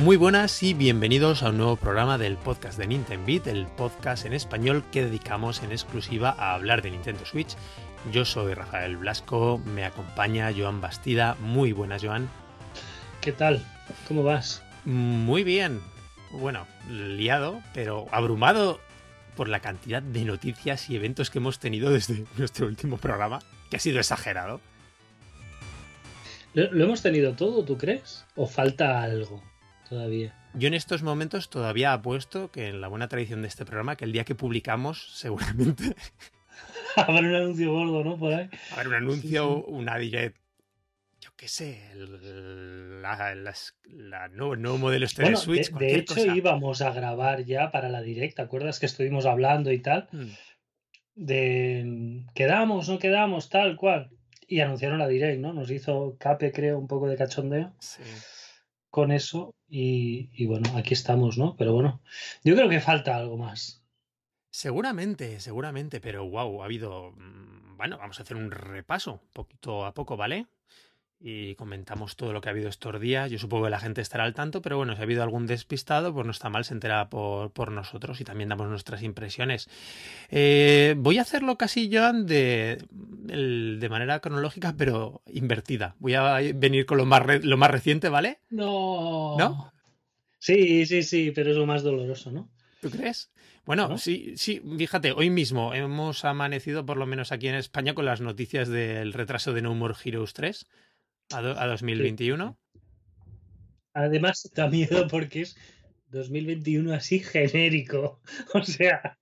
Muy buenas y bienvenidos a un nuevo programa del podcast de Nintendo Beat, el podcast en español que dedicamos en exclusiva a hablar de Nintendo Switch. Yo soy Rafael Blasco, me acompaña Joan Bastida. Muy buenas, Joan. ¿Qué tal? ¿Cómo vas? Muy bien. Bueno, liado, pero abrumado por la cantidad de noticias y eventos que hemos tenido desde nuestro último programa, que ha sido exagerado. ¿Lo, hemos tenido todo, tú crees? ¿O falta algo todavía? Yo en estos momentos todavía apuesto que en la buena tradición de este programa, que el día que publicamos, seguramente. Habrá un anuncio gordo, ¿no? Por ahí. Habrá un anuncio, una direct yo qué sé, el, la, nuevo, nuevo, modelo este de Switch. De, hecho, íbamos a grabar ya para la direct, ¿te acuerdas que estuvimos hablando y tal? Mm. De quedamos, no quedamos, tal cual y anunciaron la Direct, ¿no? Nos hizo Cape, creo, un poco de cachondeo con eso y, bueno, aquí estamos, ¿no? Pero bueno, yo creo que falta algo más. Seguramente, seguramente, pero wow, ha habido... Mm, bueno, vamos a hacer un repaso, poquito a poco, ¿vale? Y comentamos todo lo que ha habido estos días. Yo supongo que la gente estará al tanto, pero bueno, si ha habido algún despistado, pues no está mal, se entera por, por nosotros y también damos nuestras impresiones. Eh, voy a hacerlo casi, Joan, de, de manera cronológica, pero invertida. Voy a venir con lo más, lo más reciente, ¿vale? No. ¿No? Sí, sí, sí, pero es lo más doloroso, ¿no? ¿Tú crees? Bueno, sí, sí, fíjate, hoy mismo hemos amanecido, por lo menos aquí en España, con las noticias del retraso de No More Heroes 3 a, 2021. Además, da miedo porque es 2021 así genérico. O sea,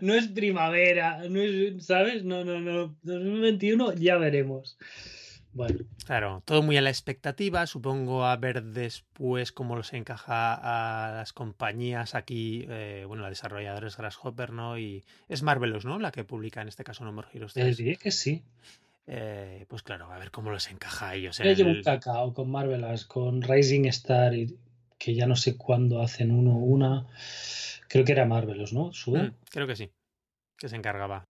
no es primavera, no es, ¿sabes? No, no, no. 2021 ya veremos. Bueno. Claro, todo muy a la expectativa. Supongo a ver después cómo los encaja a las compañías aquí, eh, bueno, la desarrolladora es Grasshopper, ¿no? Y es Marvelous, ¿no? La que publica en este caso No More Heroes 3. Sí, que sí. Eh, pues claro, a ver cómo los encaja a ellos. Yo llevo un cacao con Marvelas, con Rising Star, que ya no sé cuándo hacen uno o una. Creo que era Marvelous, ¿no? Mm, creo que sí, que se encargaba.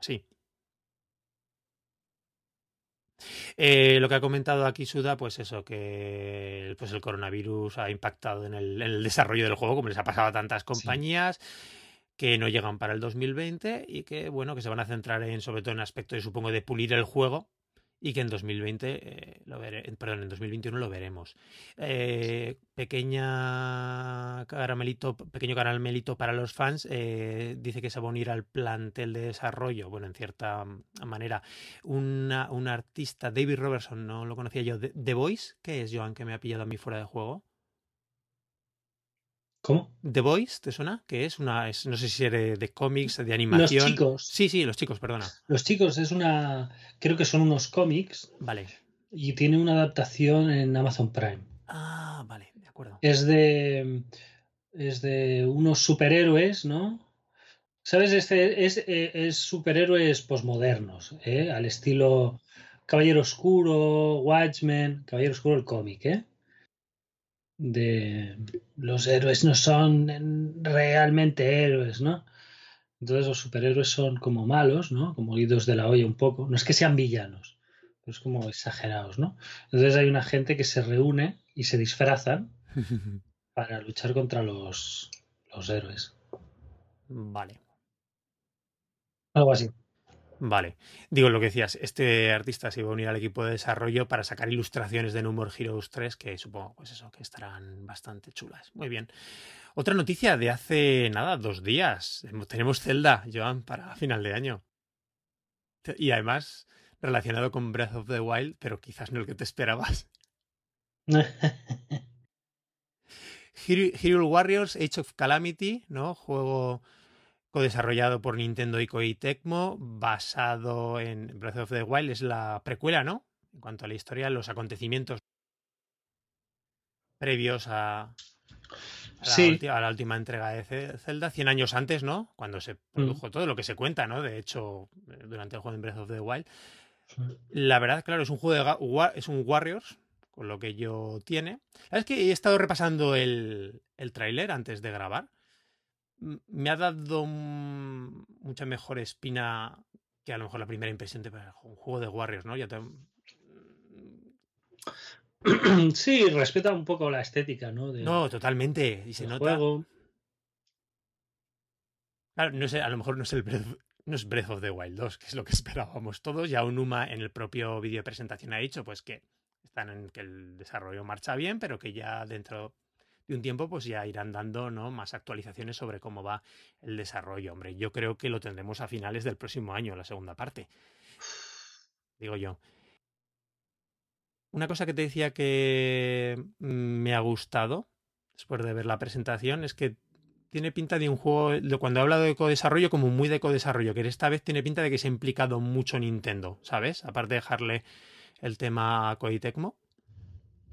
Sí. Eh, lo que ha comentado aquí Suda, pues eso, que pues el coronavirus ha impactado en el, desarrollo del juego, como les ha pasado a tantas compañías que no llegan para el 2020 y que, bueno, que se van a centrar en, sobre todo en aspectos, supongo, de pulir el juego y que en 2020, eh, lo perdón, en 2021 lo veremos. Eh, pequeña caramelito, pequeño caramelito para los fans, eh, dice que se va a unir al plantel de desarrollo, bueno, en cierta manera, una, un artista, David Robertson, no lo conocía yo, The Voice, ¿qué es, Joan, que me ha pillado a mí fuera de juego? ¿Cómo? The Voice, ¿te suena? Que es una, no sé si es de, cómics, de animación. Los chicos. Sí, sí, los chicos, perdona. Los chicos es una, creo que son unos cómics. Vale. Y tiene una adaptación en Amazon Prime. Ah, vale, de acuerdo. Es de, es de unos superhéroes, ¿no? ¿Sabes? Este es, es superhéroes posmodernos, ¿eh? Al estilo Caballero Oscuro, Watchmen, Caballero Oscuro el cómic, ¿eh? De los héroes no son realmente héroes, ¿no? Entonces los superhéroes son como malos, ¿no? Como idos de la olla un poco. No es que sean villanos, pero es como exagerados, ¿no? Entonces hay una gente que se reúne y se disfrazan para luchar contra los, los héroes. Vale. Algo así. Vale. Digo lo que decías, este artista se iba a unir al equipo de desarrollo para sacar ilustraciones de No More Heroes 3, que supongo, pues eso, que estarán bastante chulas. Muy bien. Otra noticia de hace nada, dos días. Tenemos Zelda, Joan, para final de año. Y además, relacionado con Breath of the Wild, pero quizás no el que te esperabas. Hero Warriors, Age of Calamity, ¿no? Juego co-desarrollado por Nintendo y Koei Tecmo, basado en Breath of the Wild, es la precuela, ¿no? En cuanto a la historia, los acontecimientos previos a, la, última entrega de Zelda, 100 años antes, ¿no? Cuando se produjo mm. todo lo que se cuenta, ¿no? De hecho, durante el juego de Breath of the Wild. La verdad, claro, es un juego de es un Warriors, con lo que yo tiene. Es que he estado repasando el, el tráiler antes de grabar me ha dado mucha mejor espina que a lo mejor la primera impresión de un juego de Warriors, ¿no? Ya te... sí, respeta un poco la estética, ¿no? no, totalmente. Y se nota. Claro, no sé, a lo mejor no es el Breath, no es Breath of the Wild 2, que es lo que esperábamos todos. Ya Unuma en el propio vídeo de presentación ha dicho pues que están en que el desarrollo marcha bien, pero que ya dentro de un tiempo pues ya irán dando ¿no? más actualizaciones sobre cómo va el desarrollo. Hombre, yo creo que lo tendremos a finales del próximo año, la segunda parte. Digo yo. Una cosa que te decía que mm, me ha gustado después de ver la presentación es que tiene pinta de un juego, cuando he hablado de co-desarrollo, como muy de co-desarrollo, que esta vez tiene pinta de que se ha implicado mucho Nintendo, ¿sabes? Aparte de dejarle el tema a Koei Tecmo.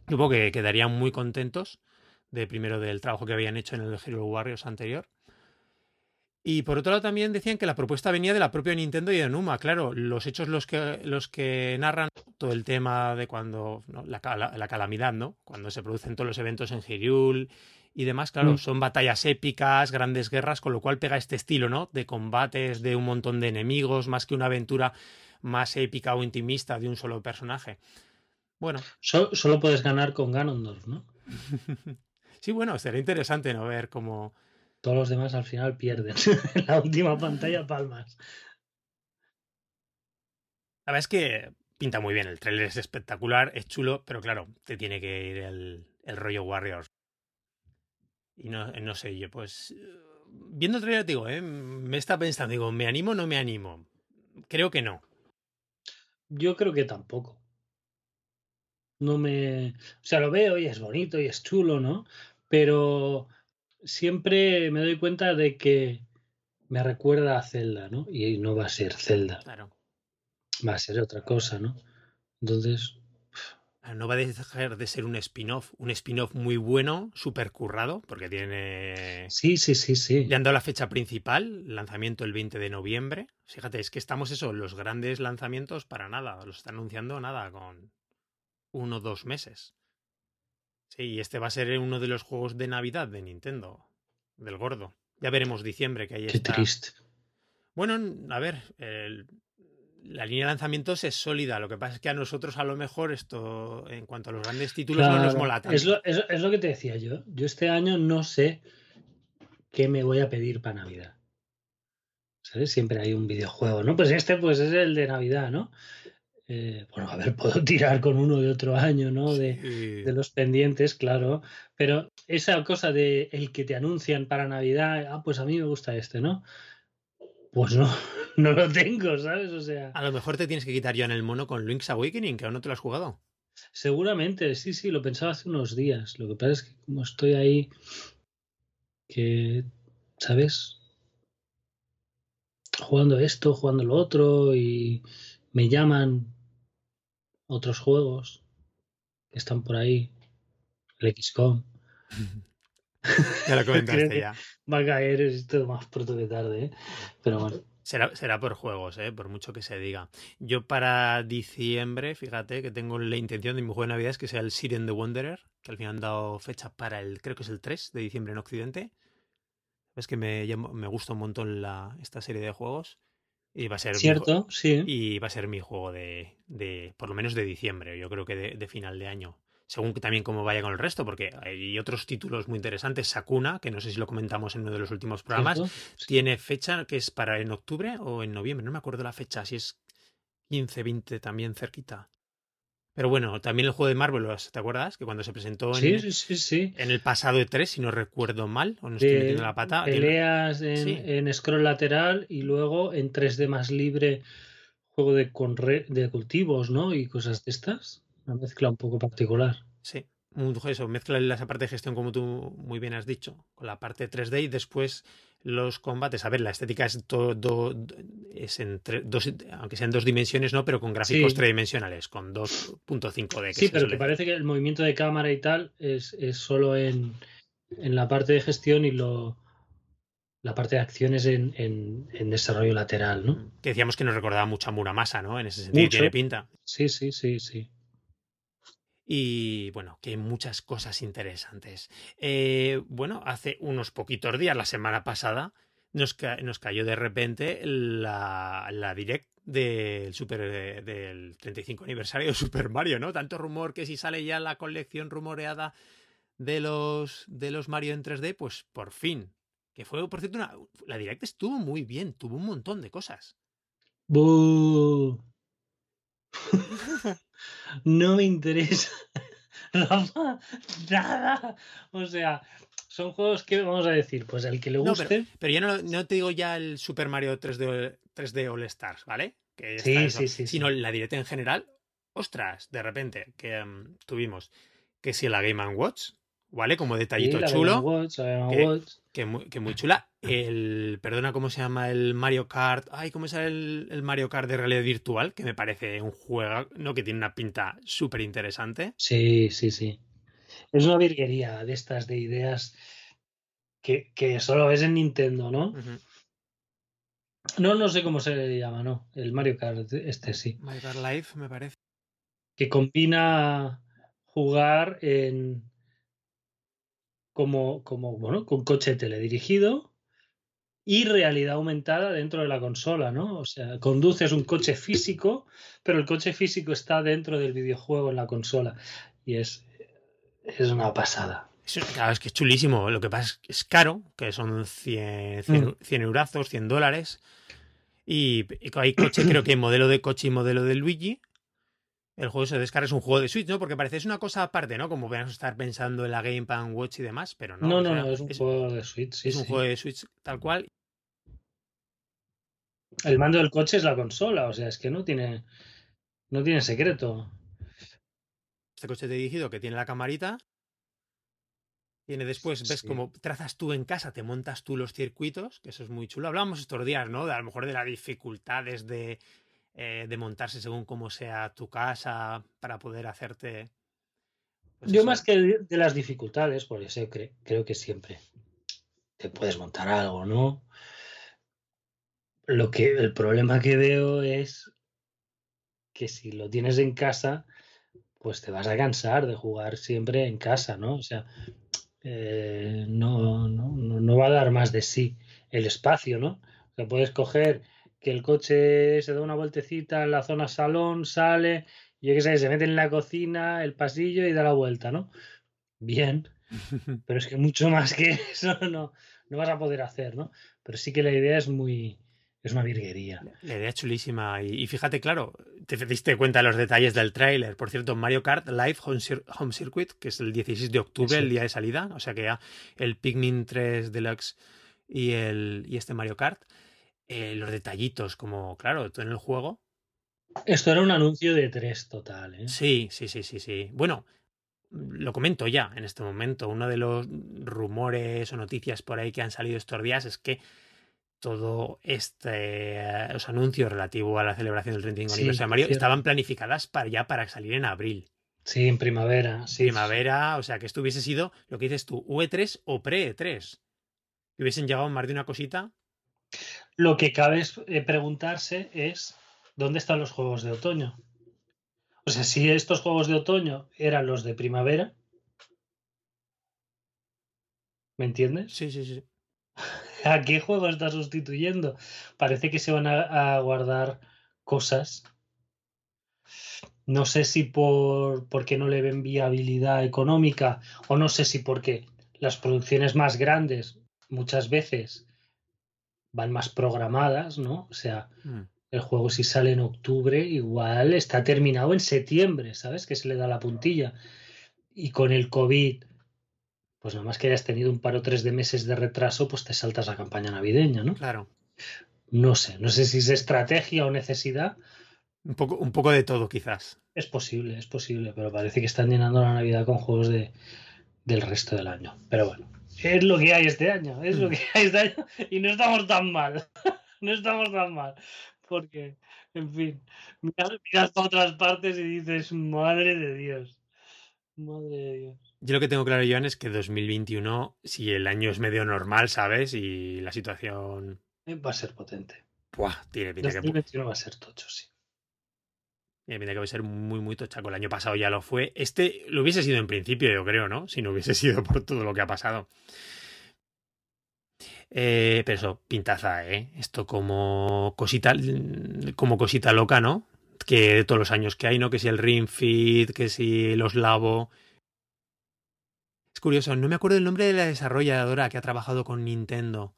Supongo que quedarían muy contentos de primero del trabajo que habían hecho en el Hero Warriors anterior. Y por otro lado también decían que la propuesta venía de la propia Nintendo y de Numa. Claro, los hechos los que, los que narran todo el tema de cuando la, calamidad, ¿no? Cuando se producen todos los eventos en Hyrule y demás, claro, mm. son batallas épicas, grandes guerras, con lo cual pega este estilo, ¿no? De combates, de un montón de enemigos, más que una aventura más épica o intimista de un solo personaje. Bueno. solo puedes ganar con Ganondorf, ¿no? sí, bueno, sería interesante no ver cómo. Todos los demás al final pierden. en la última pantalla, palmas. La verdad es que pinta muy bien. El trailer es espectacular, es chulo, pero claro, te tiene que ir el, el rollo Warriors. Y no, no sé, yo pues. Viendo el trailer, digo, ¿eh? me está pensando, digo, ¿me animo o no me animo? Creo que no. Yo creo que tampoco. No me. O sea, lo veo y es bonito y es chulo, ¿no? Pero siempre me doy cuenta de que me recuerda a Zelda, ¿no? Y no va a ser Zelda. Claro. Va a ser otra cosa, ¿no? Entonces, no va a dejar de ser un spin-off, un spin-off muy bueno, súper currado, porque tiene... Sí, sí, sí, sí. Le han dado la fecha principal, lanzamiento el 20 de noviembre. Fíjate, es que estamos eso, los grandes lanzamientos para nada, los está anunciando nada, con uno o dos meses. Sí, y este va a ser uno de los juegos de Navidad de Nintendo, del gordo. Ya veremos diciembre que ahí Qué triste. Bueno, a ver, el, la línea de lanzamientos es sólida. Lo que pasa es que a nosotros, a lo mejor, esto, en cuanto a los grandes títulos, no nos mola tanto. Es lo, es, lo, que te decía yo. Yo este año no sé qué me voy a pedir para Navidad. ¿Sabes? Siempre hay un videojuego, ¿no? Pues este, pues es el de Navidad, ¿no? Eh, bueno, a ver, puedo tirar con uno de otro año, ¿no? De, de, los pendientes, claro. Pero esa cosa de el que te anuncian para Navidad, ah, pues a mí me gusta este, ¿no? Pues no, no lo tengo, ¿sabes? O sea. A lo mejor te tienes que quitar ya en el mono con Link's Awakening, que aún no te lo has jugado. Seguramente, sí, sí, lo pensaba hace unos días. Lo que pasa es que como estoy ahí, que, ¿sabes? Jugando esto, jugando lo otro, y me llaman otros juegos que están por ahí, el XCOM. ya lo comentaste ya. Va a caer esto más pronto que tarde, ¿eh? pero bueno. Será, será, por juegos, ¿eh? por mucho que se diga. Yo para diciembre, fíjate que tengo la intención de mi juego de Navidad es que sea el Siren the Wanderer, que al final han dado fecha para el, creo que es el 3 de diciembre en Occidente. Es que me, me gusta un montón la, esta serie de juegos. Y va a ser Cierto, sí. Y va a ser mi juego de, de, por lo menos de diciembre, yo creo que de final de año según también cómo vaya con el resto, porque hay otros títulos muy interesantes. Sakuna, que no sé si lo comentamos en uno de los últimos programas, tiene fecha que es para en octubre o en noviembre, no me acuerdo la fecha, si es 15, 20 también cerquita. Pero bueno, también el juego de Marvel, ¿te acuerdas? Que cuando se presentó en, sí, en el pasado de 3, si no recuerdo mal, o no estoy metiendo la pata. Peleas en, scroll lateral y luego en 3D más libre, juego de, de cultivos, ¿no? Y cosas de estas. Una mezcla un poco particular. Sí, eso, mezcla esa parte de gestión como tú muy bien has dicho, con la parte 3D y después los combates. A ver, la estética es todo, es en dos, aunque sean dos dimensiones, no, pero con gráficos tridimensionales, con 2.5D. Sí, pero te parece que el movimiento de cámara y tal es, es solo en, en, la parte de gestión y lo la parte de acciones en, en, desarrollo lateral, ¿no? Que decíamos que nos recordaba mucho a Muramasa, ¿no? En ese sentido, tiene pinta. Sí, sí, sí, sí. Y bueno, que hay muchas cosas interesantes. Eh, bueno, hace unos poquitos días, la semana pasada, nos, nos cayó de repente la, la direct del Super eh, del 35 aniversario de Super Mario, ¿no? Tanto rumor que si sale ya la colección rumoreada de los de los Mario en 3D, pues por fin. Que fue, por cierto, una, la Direct estuvo muy bien, tuvo un montón de cosas. no me interesa. nada. O sea, son juegos que vamos a decir, pues el que le guste. pero, ya no, no, te digo ya el Super Mario 3D, 3D All Stars, ¿vale? Que sí, sí, sí, Sino la directa en general. Ostras, de repente, que em, tuvimos que si la Game Watch, ¿vale? Como detallito chulo. Watch, que, muy, chula. El, perdona, ¿cómo se llama? El Mario Kart. Ay, ¿cómo es el, el Mario Kart de realidad virtual? Que me parece un juego, ¿no? Que tiene una pinta súper interesante. Sí, sí, sí. Es una virguería de estas de ideas que, que solo ves en Nintendo, ¿no? No, no sé cómo se llama, ¿no? El Mario Kart, este sí. Mario Kart Live, me parece. Que combina jugar en. Como, como, bueno, con coche teledirigido y realidad aumentada dentro de la consola, ¿no? O sea, conduces un coche físico, pero el coche físico está dentro del videojuego en la consola. Y es, es una pasada. Claro, es que es chulísimo. Lo que pasa es que es caro, que son 100, 100, eurazos, 100 dólares. Y, hay coche, creo que modelo de coche y modelo de Luigi. El juego se descarga, es un juego de Switch, ¿no? Porque parece es una cosa aparte, ¿no? Como podemos estar pensando en la Gamepad Watch y demás, pero no. No, no, no, es un juego de Switch. Sí, es un juego de Switch tal cual. El mando del coche es la consola, o sea, es que no tiene, no tiene secreto. Este coche dirigido que tiene la camarita tiene después, ves cómo trazas tú en casa, te montas tú los circuitos, que eso es muy chulo. Hablábamos estos días, ¿no? De a lo mejor de las dificultades de, eh, de montarse según cómo sea tu casa para poder hacerte. Pues Yo más que de las dificultades, por eso creo que siempre te puedes montar algo, ¿no? Lo que el problema que veo es que si lo tienes en casa, pues te vas a cansar de jugar siempre en casa, ¿no? O sea, eh, no, no, no, va a dar más de sí el espacio, ¿no? O sea, puedes coger que el coche se da una vueltecita en la zona salón, sale, yo qué sé, se mete en la cocina, el pasillo y da la vuelta, ¿no? Bien, pero es que mucho más que eso no, no vas a poder hacer, ¿no? Pero sí que la idea es muy, es una virguería. La idea es chulísima. Y, fíjate, claro, te diste cuenta de los detalles del tráiler. Por cierto, Mario Kart Live Home, Circuit, que es el 16 de octubre, el día de salida. O sea que ya el Pikmin 3 Deluxe y, el, y este Mario Kart. Eh, los detallitos, como, claro, en el juego. Esto era un anuncio de tres total, ¿eh? Sí, sí, sí, sí, sí. Bueno, lo comento ya en este momento. Uno de los rumores o noticias por ahí que han salido estos días es que todo este los anuncios relativos a la celebración del 35 aniversario de Mario estaban planificadas para ya para salir en abril. Sí, en primavera. Sí. Primavera, o sea que esto hubiese sido lo que dices tú, UE3 o pre-E3. Que hubiesen llegado más de una cosita. Lo que cabe eh, preguntarse es ¿dónde están los juegos de otoño? O sea, si estos juegos de otoño eran los de primavera. ¿Me entiendes? Sí, sí, sí. ¿A qué juego está sustituyendo? Parece que se van a, guardar cosas. No sé si por porque no le ven viabilidad económica o no sé si porque las producciones más grandes muchas veces van más programadas, ¿no? O sea, mm. el juego si sale en octubre igual está terminado en septiembre, ¿sabes? Que se le da la puntilla. Y con el COVID pues nada más que hayas tenido un par o tres de meses de retraso, pues te saltas la campaña navideña, ¿no? Claro. No sé, no sé si es estrategia o necesidad. Un poco, un poco de todo, quizás. Es posible, es posible, pero parece que están llenando la Navidad con juegos de, del resto del año. Pero bueno, es lo que hay este año, es lo mm. que hay este año y no estamos tan mal. no estamos tan mal. Porque, en fin, miras a otras partes y dices, madre de Dios. Madre de Dios. Yo lo que tengo claro, Joan, es que 2021, si el año es medio normal, ¿sabes? Y la situación. Va a ser potente. Buah, tiene pinta 2021 va a ser tocho, sí. Pinta que va a ser muy, muy tochaco. El año pasado ya lo fue. Este lo hubiese sido en principio, yo creo, ¿no? Si no hubiese sido por todo lo que ha pasado. Eh, pero eso, pintaza, ¿eh? Esto como cosita, como cosita loca, ¿no? Que de todos los años que hay, ¿no? Que si el Ring Fit, que si los Labo. Es curioso, no me acuerdo el nombre de la desarrolladora que ha trabajado con Nintendo.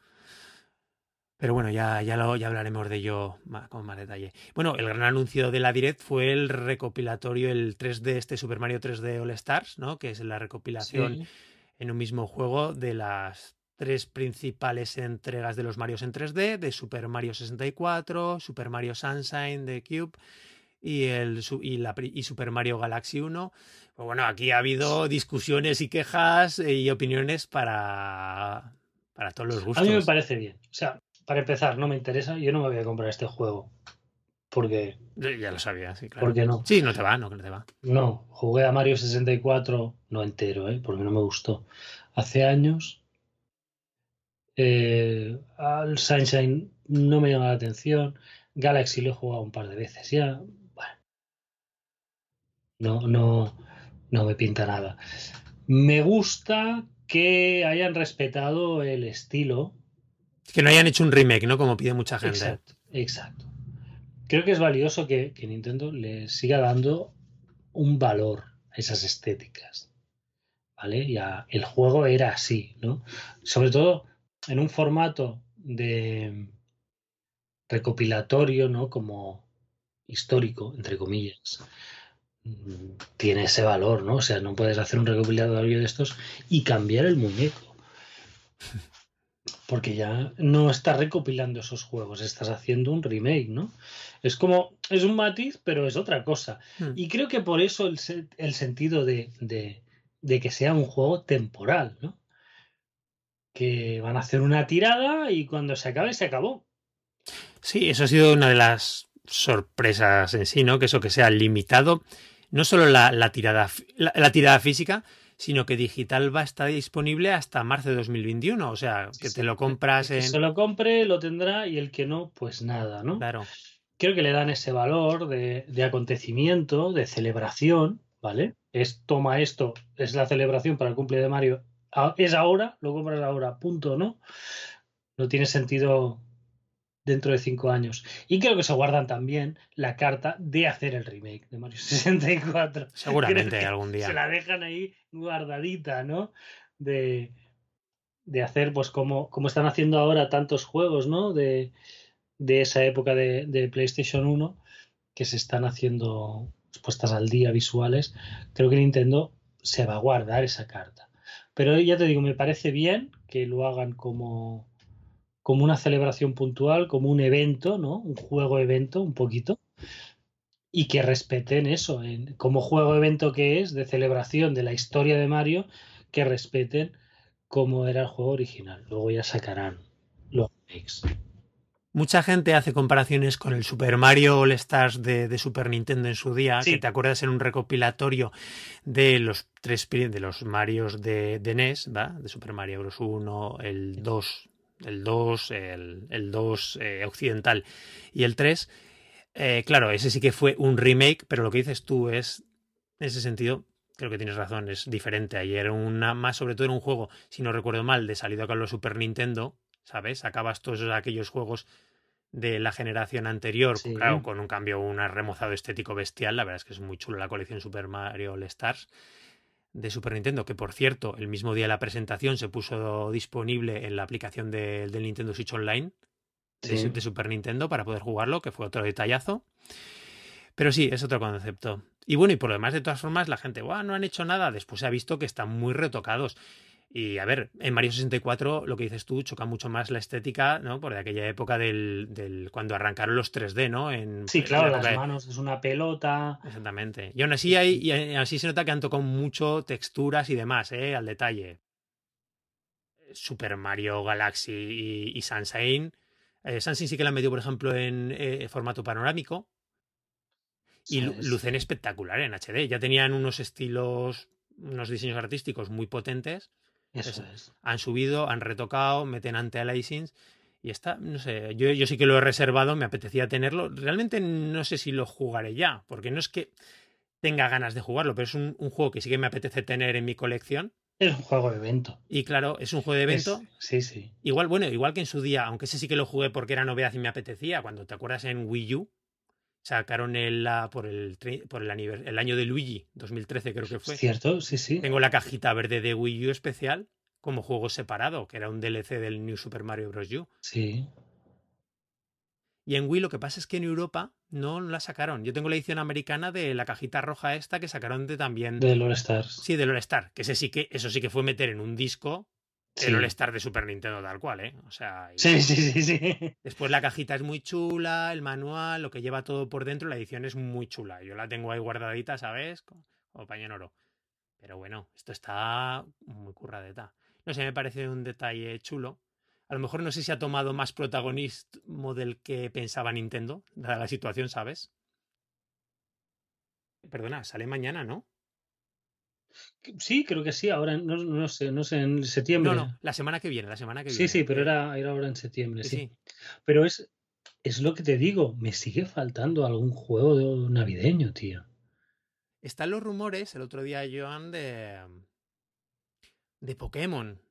Pero bueno, ya, ya, lo, ya hablaremos de ello con más detalle. Bueno, el gran anuncio de la Direct fue el recopilatorio, el 3D, este Super Mario 3D All Stars, ¿no? Que es la recopilación en un mismo juego de las tres principales entregas de los Marios en 3D, de Super Mario 64, Super Mario Sunshine de Cube y, el, y, la, y Super Mario Galaxy 1. Pues bueno, aquí ha habido discusiones y quejas y opiniones para, para todos los gustos. A mí me parece bien. O sea, para empezar, no me interesa, yo no me voy a comprar este juego. Porque. Ya lo sabía, sí, claro. ¿Por qué no? Sí, no te va, no, no te va. No, jugué a Mario 64, no entero, ¿eh? porque no me gustó. Hace años. Eh, al Sunshine no me llama la atención. Galaxy lo he jugado un par de veces ya. Bueno. No, no, no me pinta nada. Me gusta que hayan respetado el estilo que no hayan hecho un remake, ¿no? Como pide mucha gente. Exacto, exacto. Creo que es valioso que, Nintendo le siga dando un valor a esas estéticas. ¿Vale? Ya el juego era así, ¿no? Sobre todo en un formato de recopilatorio, ¿no? Como histórico, entre comillas. Tiene ese valor, ¿no? O sea, no puedes hacer un recopilatorio de estos y cambiar el muñeco porque ya no estás recopilando esos juegos, estás haciendo un remake, ¿no? Es como, es un matiz, pero es otra cosa. Hmm. Y creo que por eso el, sentido de, de, que sea un juego temporal, ¿no? Que van a hacer una tirada y cuando se acabe, se acabó. Sí, eso ha sido una de las sorpresas en sí, ¿no? Que eso que sea limitado, no solo la, tirada, la tirada física, sino que digital va a estar disponible hasta marzo de 2021. O sea, que te lo compras en. El que se lo compre, lo tendrá y el que no, pues nada, ¿no? Claro. Creo que le dan ese valor de, acontecimiento, de celebración, ¿vale? Es toma esto, es la celebración para el cumple de Mario. Es ahora, lo compras ahora, punto, ¿no? No tiene sentido dentro de cinco años. Y creo que se guardan también la carta de hacer el remake de Mario 64. Seguramente algún día. Se la dejan ahí guardadita, ¿no? De, de hacer, pues como, como están haciendo ahora tantos juegos, ¿no? De, de esa época de, de, PlayStation 1, que se están haciendo puestas al día visuales. Creo que Nintendo se va a guardar esa carta. Pero ya te digo, me parece bien que lo hagan como como una celebración puntual, como un evento, ¿no? Un juego evento, un poquito. Y que respeten eso, como juego evento que es, de celebración de la historia de Mario, que respeten cómo era el juego original. Luego ya sacarán los remakes. Mucha gente hace comparaciones con el Super Mario All Stars de, Super Nintendo en su día, que te acuerdas en un recopilatorio de los tres de los Marios de, de NES, ¿va? De Super Mario Bros. 1, el 2 el 2, el, el 2 eh, occidental y el 3. Eh, claro, ese sí que fue un remake, pero lo que dices tú es, en ese sentido, creo que tienes razón, es diferente. Ayer una más, sobre todo en un juego, si no recuerdo mal, de salido acá los Super Nintendo, ¿sabes? Acabas todos aquellos juegos de la generación anterior, claro, con un cambio, un remozado estético bestial. La verdad es que es muy chulo la colección Super Mario All Stars de Super Nintendo, que por cierto, el mismo día de la presentación se puso disponible en la aplicación del Nintendo Switch Online de, Super Nintendo para poder jugarlo, que fue otro detallazo. Pero sí, es otro concepto. Y bueno, y por lo demás, de todas formas, la gente, no han hecho nada. Después se ha visto que están muy retocados. Y a ver, en Mario 64 lo que dices tú choca mucho más la estética, ¿no? Por de aquella época del, del cuando arrancaron los 3D, ¿no? En, sí, claro, las manos es una pelota. Exactamente. Y aún así hay, y así se nota que han tocado mucho texturas y demás, ¿eh? Al detalle. Super Mario Galaxy y, y Sunshine. Eh, Sunshine sí que la han metido, por ejemplo, en eh, formato panorámico. Y lucen espectacular en HD. Ya tenían unos estilos, unos diseños artísticos muy potentes eso es. Han subido, han retocado, meten anti-aliasing y está, no sé, yo, yo sí que lo he reservado, me apetecía tenerlo. Realmente no sé si lo jugaré ya, porque no es que tenga ganas de jugarlo, pero es un, juego que sí que me apetece tener en mi colección, Es un juego de evento. Y claro, es un juego de evento. sí, sí. Igual, bueno, igual que en su día, aunque ese sí que lo jugué porque era novedad y me apetecía, cuando te acuerdas en Wii U, sacaron el, por, el, por el, el año de Luigi, 2013 creo que fue. Cierto, sí, sí. Tengo la cajita verde de Wii U especial como juego separado, que era un DLC del New Super Mario Bros. U. Sí. Y en Wii lo que pasa es que en Europa no la sacaron. Yo tengo la edición americana de la cajita roja esta que sacaron de también. De All Stars. Sí, de All Star. Que ese sí que, eso sí que fue meter en un disco el Star de Super Nintendo tal cual, ¿eh? O sea. Sí, sí, sí, sí. Después la cajita es muy chula, el manual, lo que lleva todo por dentro, la edición es muy chula. Yo la tengo ahí guardadita, ¿sabes? Como paño en oro. Pero bueno, esto está muy curradeta. No sé, me parece un detalle chulo. A lo mejor no sé si ha tomado más protagonismo del que pensaba Nintendo, dada la situación, ¿sabes? Perdona, sale mañana, ¿no? Sí, creo que sí, ahora no, sé, no sé, en septiembre. No, no, la semana que viene, la semana que viene. Sí, sí, pero era, era ahora en septiembre, sí. Pero es, es lo que te digo, me sigue faltando algún juego navideño, tío. Están los rumores, el otro día, Joan, de, de Pokémon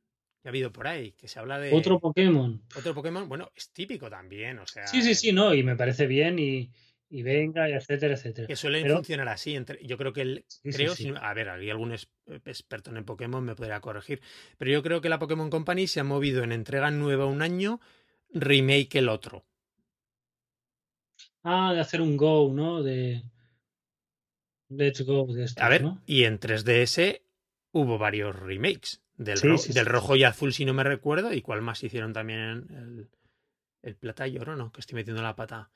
ha habido por ahí, que se habla de... Otro Pokémon. Otro Pokémon, bueno, es típico también, o sea... Sí, sí, sí, no, y me parece bien y, y venga, y etcétera, etcétera. Que suele funcionar así. Entre, yo creo que el... creo, a ver, hay algún experto en Pokémon me podría corregir, pero yo creo que la Pokémon Company se ha movido en entrega nueva un año, remake el otro. Ah, de hacer un Go, ¿no? De... Let's Go de esto, A ver, y en 3DS hubo varios remakes. Del, rojo y azul, si no me recuerdo. ¿Y cuál más hicieron también el, el plata y oro? No, que estoy metiendo la pata.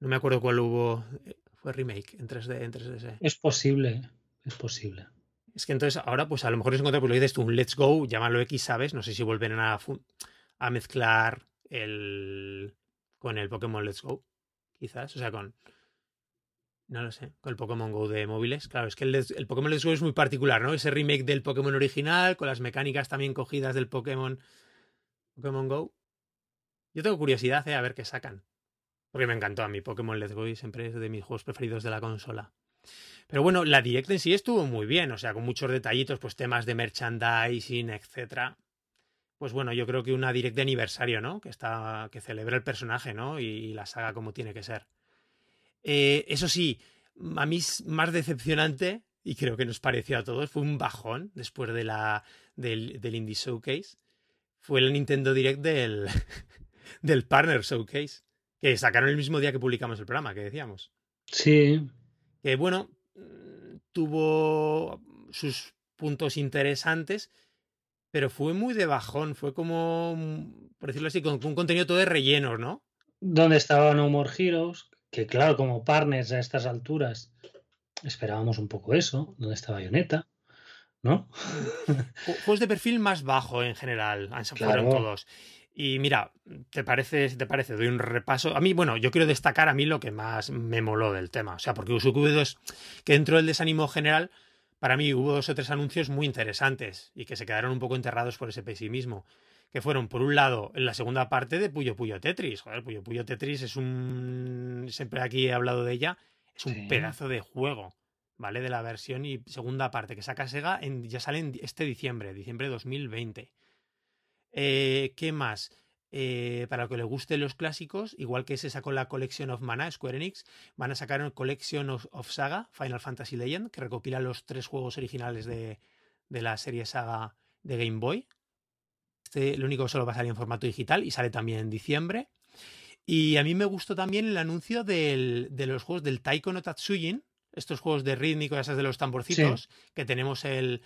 No me acuerdo cuál hubo. Eh, fue remake en 3D, en 3DS. Es posible, es posible. Es que entonces ahora, pues a lo mejor es encontrar, pues lo dices tú, un Let's Go, llámalo X, ¿sabes? No sé si vuelven a, a mezclar el con el Pokémon Let's Go, quizás. O sea, con, no lo sé, con el Pokémon Go de móviles. Claro, es que el, Pokémon Let's Go es muy particular, ¿no? Ese remake del Pokémon original, con las mecánicas también cogidas del Pokémon, Pokémon Go. Yo tengo curiosidad, ¿eh? A ver qué sacan. Porque me encantó a mí Pokémon Let's Go siempre es de mis juegos preferidos de la consola. Pero bueno, la Direct en sí estuvo muy bien, o sea, con muchos detallitos, pues temas de merchandising, etcétera. Pues bueno, yo creo que una Direct de aniversario, ¿no? Que está, que celebra el personaje, ¿no? y la saga como tiene que ser. Eh, eso sí, a mí más decepcionante, y creo que nos pareció a todos, fue un bajón después de la, del, del Indie Showcase. Fue el Nintendo Direct del, del Partner Showcase, que sacaron el mismo día que publicamos el programa, que decíamos. Sí. Que bueno, tuvo sus puntos interesantes, pero fue muy de bajón, fue como, por decirlo así, con un contenido todo de rellenos, ¿no? Donde estaba No More Heroes, que claro, como partners a estas alturas esperábamos un poco eso, donde está Bayonetta, ¿no? Juegos de perfil más bajo en general, fueron todos. Y mira, ¿te parece, te parece? Doy un repaso. A mí, bueno, yo quiero destacar a mí lo que más me moló del tema. O sea, porque hubo dos, que dentro del desánimo general, para mí hubo dos o tres anuncios muy interesantes y que se quedaron un poco enterrados por ese pesimismo que fueron, por un lado, en la segunda parte de Puyo Puyo Tetris. Joder, Puyo Puyo Tetris es un. Siempre aquí he hablado de ella. Es un pedazo de juego, ¿vale? De la versión y segunda parte que saca Sega en, ya sale en este diciembre, diciembre de 2020. Eh, ¿Qué más? Eh, para lo que le gusten los clásicos, igual que se sacó la Collection of Mana, Square Enix, van a sacar una Collection of, Saga, Final Fantasy Legend, que recopila los tres juegos originales de, de la serie Saga de Game Boy, este, lo único que solo va a salir en formato digital y sale también en diciembre. Y a mí me gustó también el anuncio de los juegos del Taiko no Tatsujin, estos juegos de rítmico, esas de los tamborcitos, que tenemos el,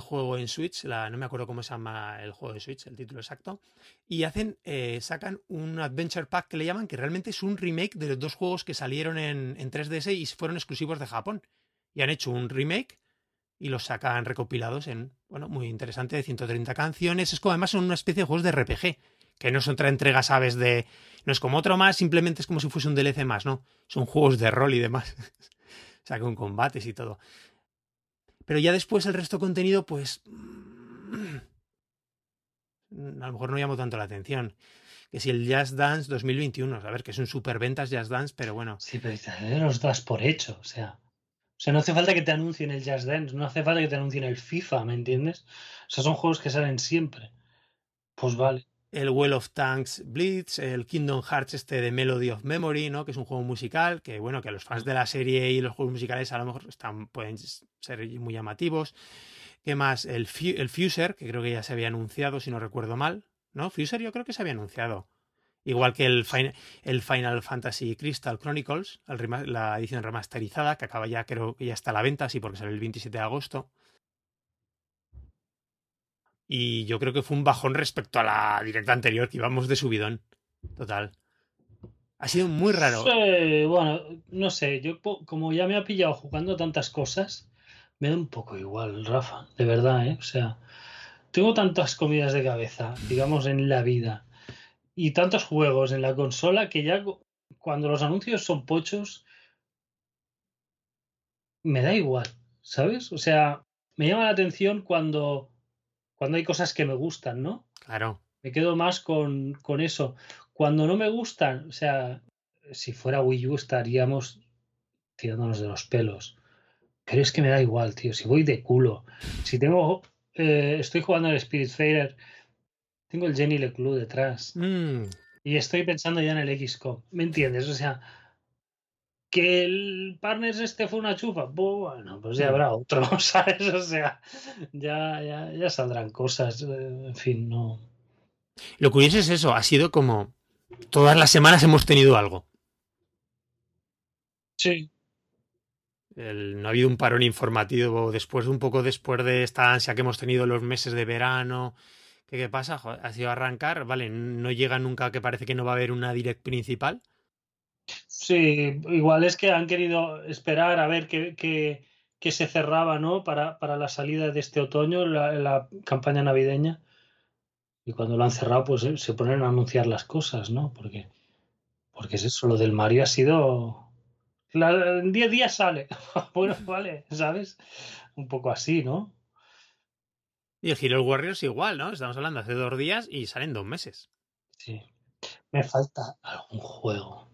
juego en Switch, la, no me acuerdo cómo se llama el juego de Switch, el título exacto, y hacen, eh, sacan un Adventure Pack que le llaman, que realmente es un remake de los dos juegos que salieron en, en 3DS y fueron exclusivos de Japón. Y han hecho un remake y los sacan recopilados en, bueno, muy interesante, de 130 canciones. Es como además son una especie de juegos de RPG, que no son otra entrega, sabes, de... No es como otro más, simplemente es como si fuese un DLC más, ¿no? Son juegos de rol y demás. o sea, con combates y todo. Pero ya después el resto de contenido, pues... A lo mejor no llamo tanto la atención. Que si el Jazz Dance 2021, a ver, que es un superventas Jazz Dance, pero bueno. Sí, pero los das por hecho, o sea O sea, no hace falta que te anuncien el Just Dance, no hace falta que te anuncien el FIFA, ¿me entiendes? O sea, son juegos que salen siempre. Pues vale. El Well of Tanks Blitz, el Kingdom Hearts este de Melody of Memory, ¿no? Que es un juego musical, que bueno, que los fans de la serie y los juegos musicales a lo mejor están, pueden ser muy llamativos. ¿Qué más? El, el Fuser, que creo que ya se había anunciado, si no recuerdo mal. ¿No? Fuser yo creo que se había anunciado. Igual que el, el Final Fantasy Crystal Chronicles, la edición remasterizada, que acaba ya, creo que ya está a la venta, sí, porque sale el 27 de agosto. Y yo creo que fue un bajón respecto a la directa anterior, que íbamos de subidón. Total. Ha sido muy raro. bueno, no sé, yo como ya me ha pillado jugando tantas cosas, me da un poco igual, Rafa, de verdad, ¿eh? O sea, tengo tantas comidas de cabeza, digamos, en la vida y tantos juegos en la consola que ya cuando los anuncios son pochos, me da igual, ¿sabes? O sea, me llama la atención cuando, cuando hay cosas que me gustan, ¿no? Claro. Me quedo más con, con eso. Cuando no me gustan, o sea, si fuera Wii U estaríamos tirándonos de los pelos. Pero es que me da igual, tío. Si voy de culo, si tengo, eh, estoy jugando al Spirit Fader tengo el Jenny Leclue detrás. Mm. Y estoy pensando ya en el XCOM. ¿Me entiendes? O sea, que el Partners este fue una chufa. Bueno, pues ya habrá otro, ¿sabes? O sea, ya, ya, ya saldrán cosas. Eh, en fin, no. Lo curioso es eso, ha sido como todas las semanas hemos tenido algo. Sí. no ha habido un parón informativo después, un poco después de esta ansia que hemos tenido los meses de verano ¿Qué, pasa? ha sido arrancar, vale, no llega nunca que parece que no va a haber una direct principal. Sí, igual es que han querido esperar a ver qué, se cerraba, ¿no? Para, para, la salida de este otoño, la, la, campaña navideña. Y cuando lo han cerrado, pues eh, se ponen a anunciar las cosas, ¿no? Porque, porque es eso, lo del Mario ha sido. en 10 días sale. bueno, vale, ¿sabes? Un poco así, ¿no? Y el Hero Warriors igual, ¿no? Estamos hablando hace dos días y salen dos meses. Sí. Me falta algún juego.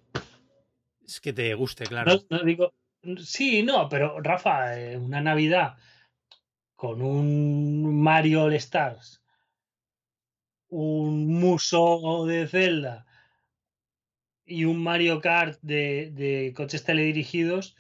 Es que te guste, claro. No, digo. Sí, no, pero Rafa, eh, una Navidad con un Mario All Stars, un Muso de Zelda y un Mario Kart de, de coches teledirigidos,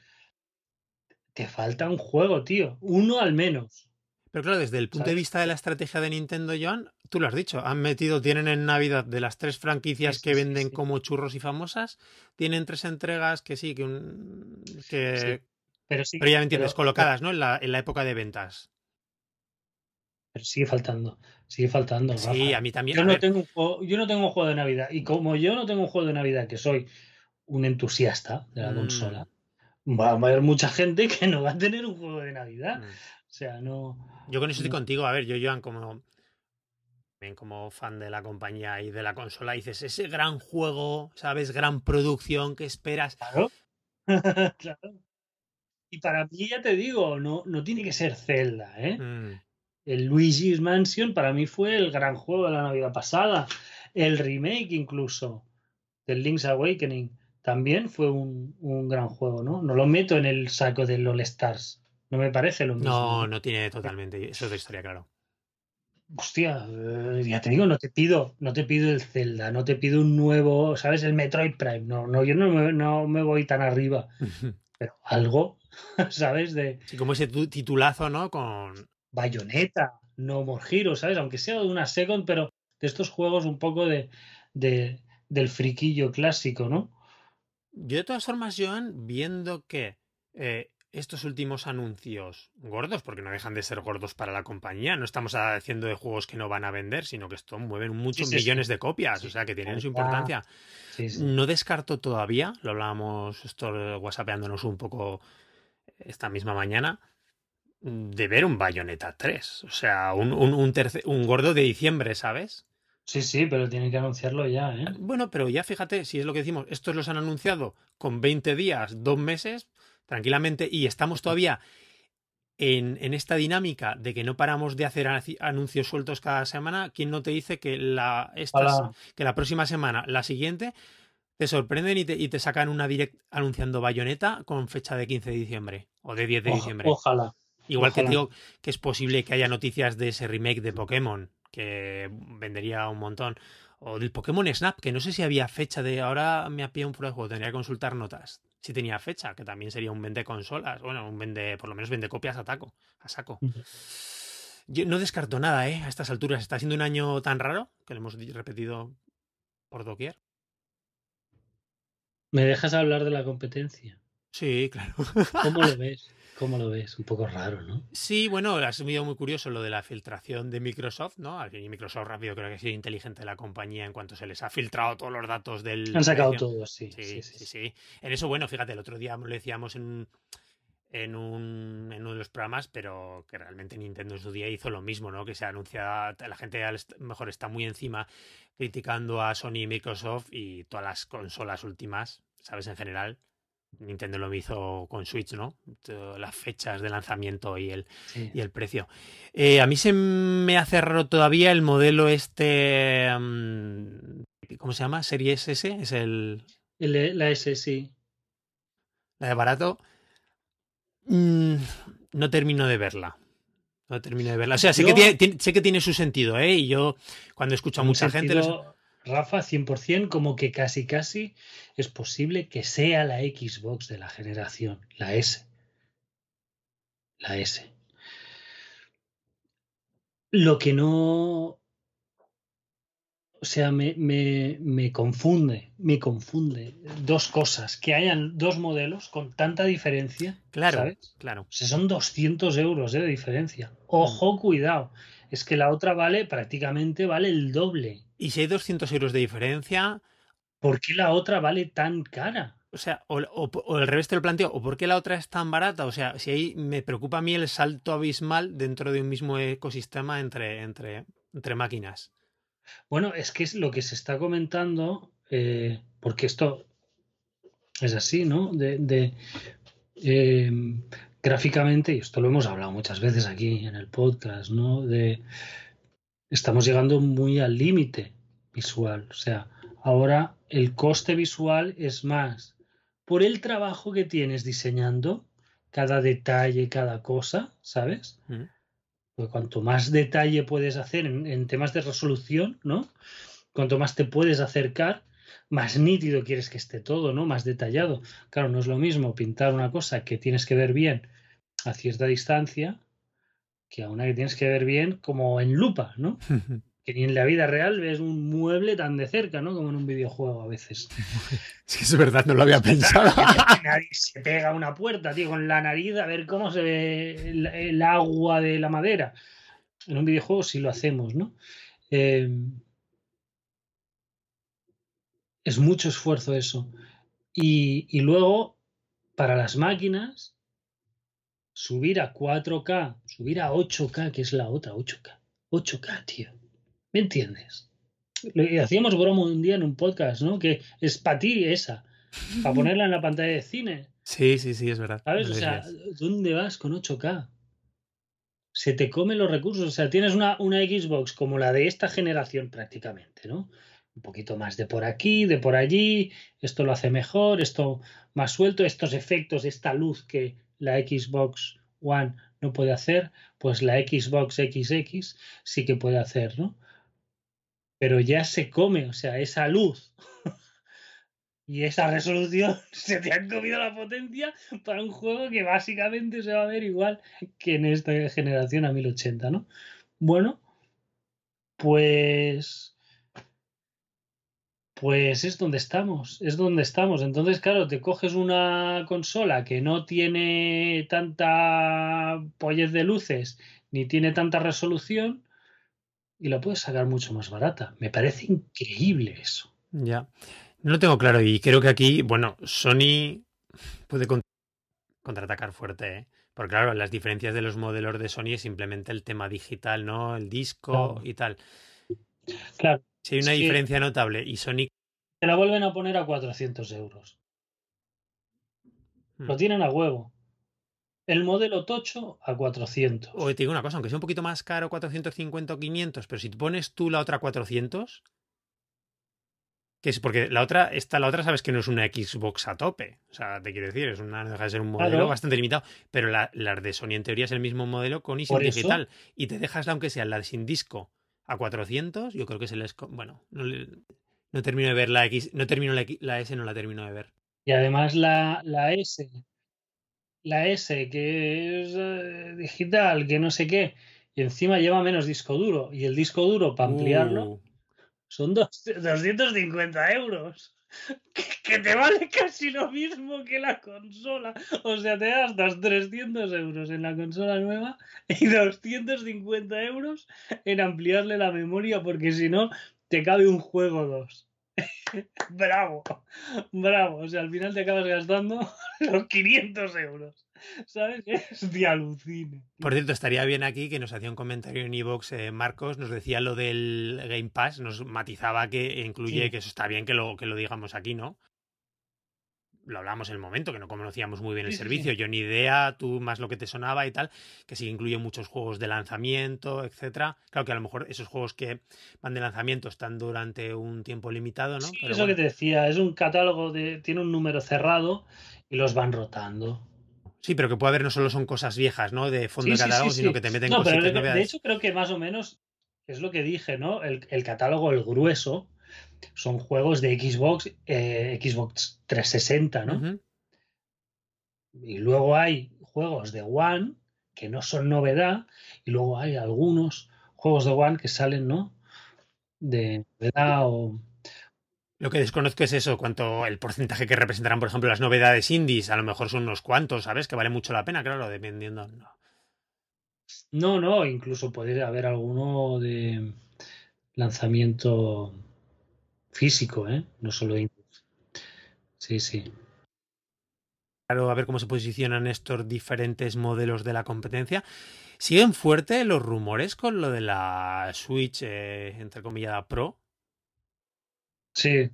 te falta un juego, tío. Uno al menos. Pero claro, desde el punto de vista de la estrategia de Nintendo, Joan, tú lo has dicho, han metido, tienen en Navidad de las tres franquicias que venden como churros y famosas, tienen tres entregas que sí, que, un, que pero, pero, ya me entiendes, colocadas, ¿no? En la, en la época de ventas. Pero sigue faltando, sigue faltando. Sí, a mí también. Yo no, tengo un juego, yo no tengo un juego de Navidad. Y como yo no tengo un juego de Navidad, que soy un entusiasta de la mm. consola, va a haber mucha gente que no va a tener un juego de Navidad. Mm. O sea, no. Yo con eso estoy contigo. A ver, yo, Joan, como. Como fan de la compañía y de la consola, dices, ese gran juego, ¿sabes? Gran producción que esperas. Claro. claro. Y para mí, ya te digo, no, no tiene que ser Zelda, ¿eh? Mm. El Luigi's Mansion para mí fue el gran juego de la Navidad pasada. El remake, incluso, del Link's Awakening, también fue un, un gran juego, ¿no? No lo meto en el saco de All Stars. No me parece lo mismo. No, no tiene totalmente. Eso es de historia, claro. Hostia, eh, ya te digo, no te pido, no te pido el Zelda, no te pido un nuevo, ¿sabes? El Metroid Prime. No, no, yo no me, no me voy tan arriba. pero algo, ¿sabes? De. Sí, como ese titulazo, ¿no? Con. Bayonetta, No More Heroes, ¿sabes? Aunque sea de una Second, pero de estos juegos un poco de, de del friquillo clásico, ¿no? Yo de todas formas, Joan, viendo que eh, estos últimos anuncios gordos, porque no dejan de ser gordos para la compañía, no estamos haciendo de juegos que no van a vender, sino que esto mueven muchos millones de copias, o sea que tienen su importancia. No descarto todavía, lo hablábamos esto whatsappeándonos un poco esta misma mañana, de ver un Bayonetta 3, o sea, un, un, un gordo de diciembre, ¿sabes? Sí, sí, pero tienen que anunciarlo ya, ¿eh? Bueno, pero ya fíjate, si es lo que decimos, estos los han anunciado con 20 días, dos meses, tranquilamente y estamos todavía en, en, esta dinámica de que no paramos de hacer anuncios sueltos cada semana, ¿quién no te dice que la, que la próxima semana, la siguiente, te sorprenden y te, y te sacan una direct anunciando Bayonetta con fecha de 15 de diciembre o de 10 de diciembre. Ojalá. Igual que digo que es posible que haya noticias de ese remake de Pokémon, que vendería un montón. O del Pokémon Snap, que no sé si había fecha de ahora me pillado un fuera de juego, tendría que consultar notas. Si tenía fecha, que también sería un vende consolas, bueno, un vende, por lo menos vende copias a taco, a saco. Yo no descarto nada, ¿eh? A estas alturas. Está siendo un año tan raro que lo hemos repetido por doquier. ¿Me dejas hablar de la competencia? Sí, claro. ¿Cómo lo ves? ¿Cómo lo ves? Un poco raro, ¿no? Sí, bueno, ha sido muy curioso lo de la filtración de Microsoft, ¿no? Y Microsoft rápido creo que ha sido inteligente la compañía en cuanto se les ha filtrado todos los datos del... Han sacado todo, sí sí sí, sí En eso, bueno, fíjate, el otro día lo decíamos en, en, un, en uno de los programas, pero que realmente Nintendo en su día hizo lo mismo, ¿no? Que se anuncia, la gente mejor está muy encima criticando a Sony y Microsoft y todas las consolas últimas, ¿sabes? En general Nintendo lo hizo con Switch, ¿no? Las fechas de lanzamiento y el, y el precio. Eh, a mí se me hace raro todavía el modelo este. Mm, ¿Cómo se llama? ¿Series S? Es el. la S, sí. La de barato. Mm, no termino de verla. No termino de verla. O sea, sé, que tiene, sé que tiene su sentido, ¿eh? Y yo, cuando escucho a mucha gente. Rafa, 100%, como que casi casi es posible que sea la Xbox de la generación, la S. La S. Lo que no... O sea, me, me, me, confunde, me confunde dos cosas. Que hayan dos modelos con tanta diferencia. Claro, ¿sabes? claro. O sea, son 200 euros de diferencia. Ojo, cuidado. Es que la otra vale, prácticamente vale el doble. Y si hay 200 euros de diferencia... ¿Por qué la otra vale tan cara? O sea, o, o, el revés te lo planteo, o por qué la otra es tan barata. O sea, si ahí me preocupa a mí el salto abismal dentro de un mismo ecosistema entre, entre, entre máquinas. Bueno, es que es lo que se está comentando, eh, porque esto es así, ¿no? De, de eh, gráficamente, y esto lo hemos hablado muchas veces aquí en el podcast, ¿no? De estamos llegando muy al límite visual. O sea, ahora el coste visual es más por el trabajo que tienes diseñando cada detalle, cada cosa, ¿sabes? Porque cuanto más detalle puedes hacer en, temas de resolución, ¿no? Cuanto más te puedes acercar, más nítido quieres que esté todo, ¿no? Más detallado. Claro, no es lo mismo pintar una cosa que tienes que ver bien a cierta distancia que a una que tienes que ver bien como en lupa, ¿no? que ni en la vida real ves un mueble tan de cerca, ¿no? Como en un videojuego a veces. Sí, es verdad, no lo había pensado. Nadie se pega a una puerta, tío, con la nariz a ver cómo se ve el, agua de la madera. En un videojuego sí lo hacemos, ¿no? Eh, es mucho esfuerzo eso. Y, y luego, para las máquinas, subir a 4K, subir a 8K, que es la otra, 8K. 8K, tío. ¿Me entiendes? hacíamos broma un día en un podcast, ¿no? Que es para ti esa, para ponerla en la pantalla de cine. Sí, sí, sí, es verdad. ¿Sabes? O sea, ¿dónde vas con 8K? Se te comen los recursos. O sea, tienes una, una Xbox como la de esta generación prácticamente, ¿no? Un poquito más de por aquí, de por allí, esto lo hace mejor, esto más suelto, estos efectos, esta luz que la Xbox One no puede hacer, pues la Xbox XX sí que puede hacer, ¿no? Pero ya se come, o sea, esa luz y esa resolución se te han comido la potencia para un juego que básicamente se va a ver igual que en esta generación a 1080, ¿no? Bueno, pues pues es donde estamos, es donde estamos. Entonces, claro, te coges una consola que no tiene tanta pollez de luces ni tiene tanta resolución y la puedes sacar mucho más barata. Me parece increíble eso. Ya, no lo tengo claro y creo que aquí, bueno, Sony puede contraatacar fuerte, ¿eh? Porque claro, las diferencias de los modelos de Sony es simplemente el tema digital, ¿no? El disco y tal. Claro. Si hay una diferencia notable y Sony... Se la vuelven a poner a 400 euros. Lo hmm. tienen a huevo. El modelo tocho a 400. O te digo una cosa, aunque sea un poquito más caro, 450 o 500, pero si te pones tú la otra 400, Que es porque la otra, esta, la otra sabes que no es una Xbox a tope. O sea, te quiero decir, es una, deja de ser un modelo bastante limitado. Pero la, de Sony en teoría es el mismo modelo con eSIM digital. Y te dejas, aunque sea la sin disco, a 400, yo creo que se les. Bueno, no, termino de ver la X, no termino la, la, S, no la termino de ver. Y además la, la S, la S que es eh, digital, que no sé qué, y encima lleva menos disco duro. Y el disco duro, para ampliarlo, uh. son 250 euros. Que, te vale casi lo mismo que la consola. O sea, te gastas 300 euros en la consola nueva y 250 euros en ampliarle la memoria, porque si no, te cabe un juego 2. bravo, bravo. O sea, al final te acabas gastando los 500 euros. ¿Sabes? Es de alucine. Por cierto, estaría bien aquí que nos hacía un comentario en Evox eh, Marcos, nos decía lo del Game Pass, nos matizaba que incluye que eso está bien que lo, que lo digamos aquí, ¿no? lo hablamos en el momento, que no conocíamos muy bien el servicio, yo ni idea, tú más lo que te sonaba y tal, que sí incluye muchos juegos de lanzamiento, etcétera. Claro que a lo mejor esos juegos que van de lanzamiento están durante un tiempo limitado, ¿no? Pero eso que te decía, es un catálogo de, tiene un número cerrado y los van rotando. Sí, pero que puede haber no solo son cosas viejas, ¿no? De fondo de catálogo, sino que te meten no, pero De hecho, creo que más o menos es lo que dije, ¿no? El, el catálogo, el grueso, son juegos de Xbox, eh, Xbox 360, ¿no? Y luego hay juegos de One que no son novedad, y luego hay algunos juegos de One que salen, ¿no? De novedad o. Lo que desconozco es eso, cuánto el porcentaje que representarán, por ejemplo, las novedades indies, a lo mejor son unos cuantos, ¿sabes? Que vale mucho la pena, claro, dependiendo. No, no, no incluso puede haber alguno de lanzamiento físico, ¿eh? No solo Sí, sí. Claro, a ver cómo se posicionan estos diferentes modelos de la competencia. ¿Siguen fuerte los rumores con lo de la Switch, eh, entre comillas, Pro? Sí.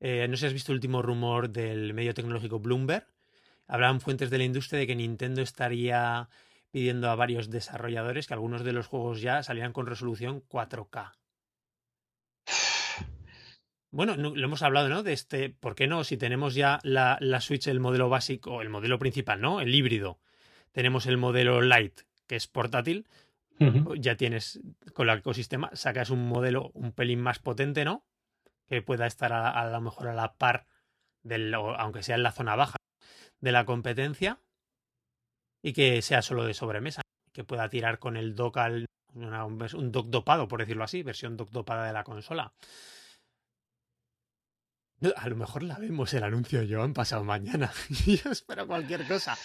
Eh, no sé si has visto el último rumor del medio tecnológico Bloomberg. Hablan fuentes de la industria de que Nintendo estaría pidiendo a varios desarrolladores que algunos de los juegos ya salieran con resolución 4K. Bueno, lo hemos hablado, ¿no? De este, ¿por qué no? Si tenemos ya la, la Switch, el modelo básico, el modelo principal, ¿no? El híbrido. Tenemos el modelo Lite, que es portátil. Ya tienes con el ecosistema, sacas un modelo un pelín más potente, ¿no? Que pueda estar a, lo mejor a la par, del, aunque sea en la zona baja, de la competencia. Y que sea solo de sobremesa. Que pueda tirar con el dock al, un dock dopado, por decirlo así, versión dock dopada de la consola. A lo mejor la vemos el anuncio yo han pasado mañana. yo espero cualquier cosa.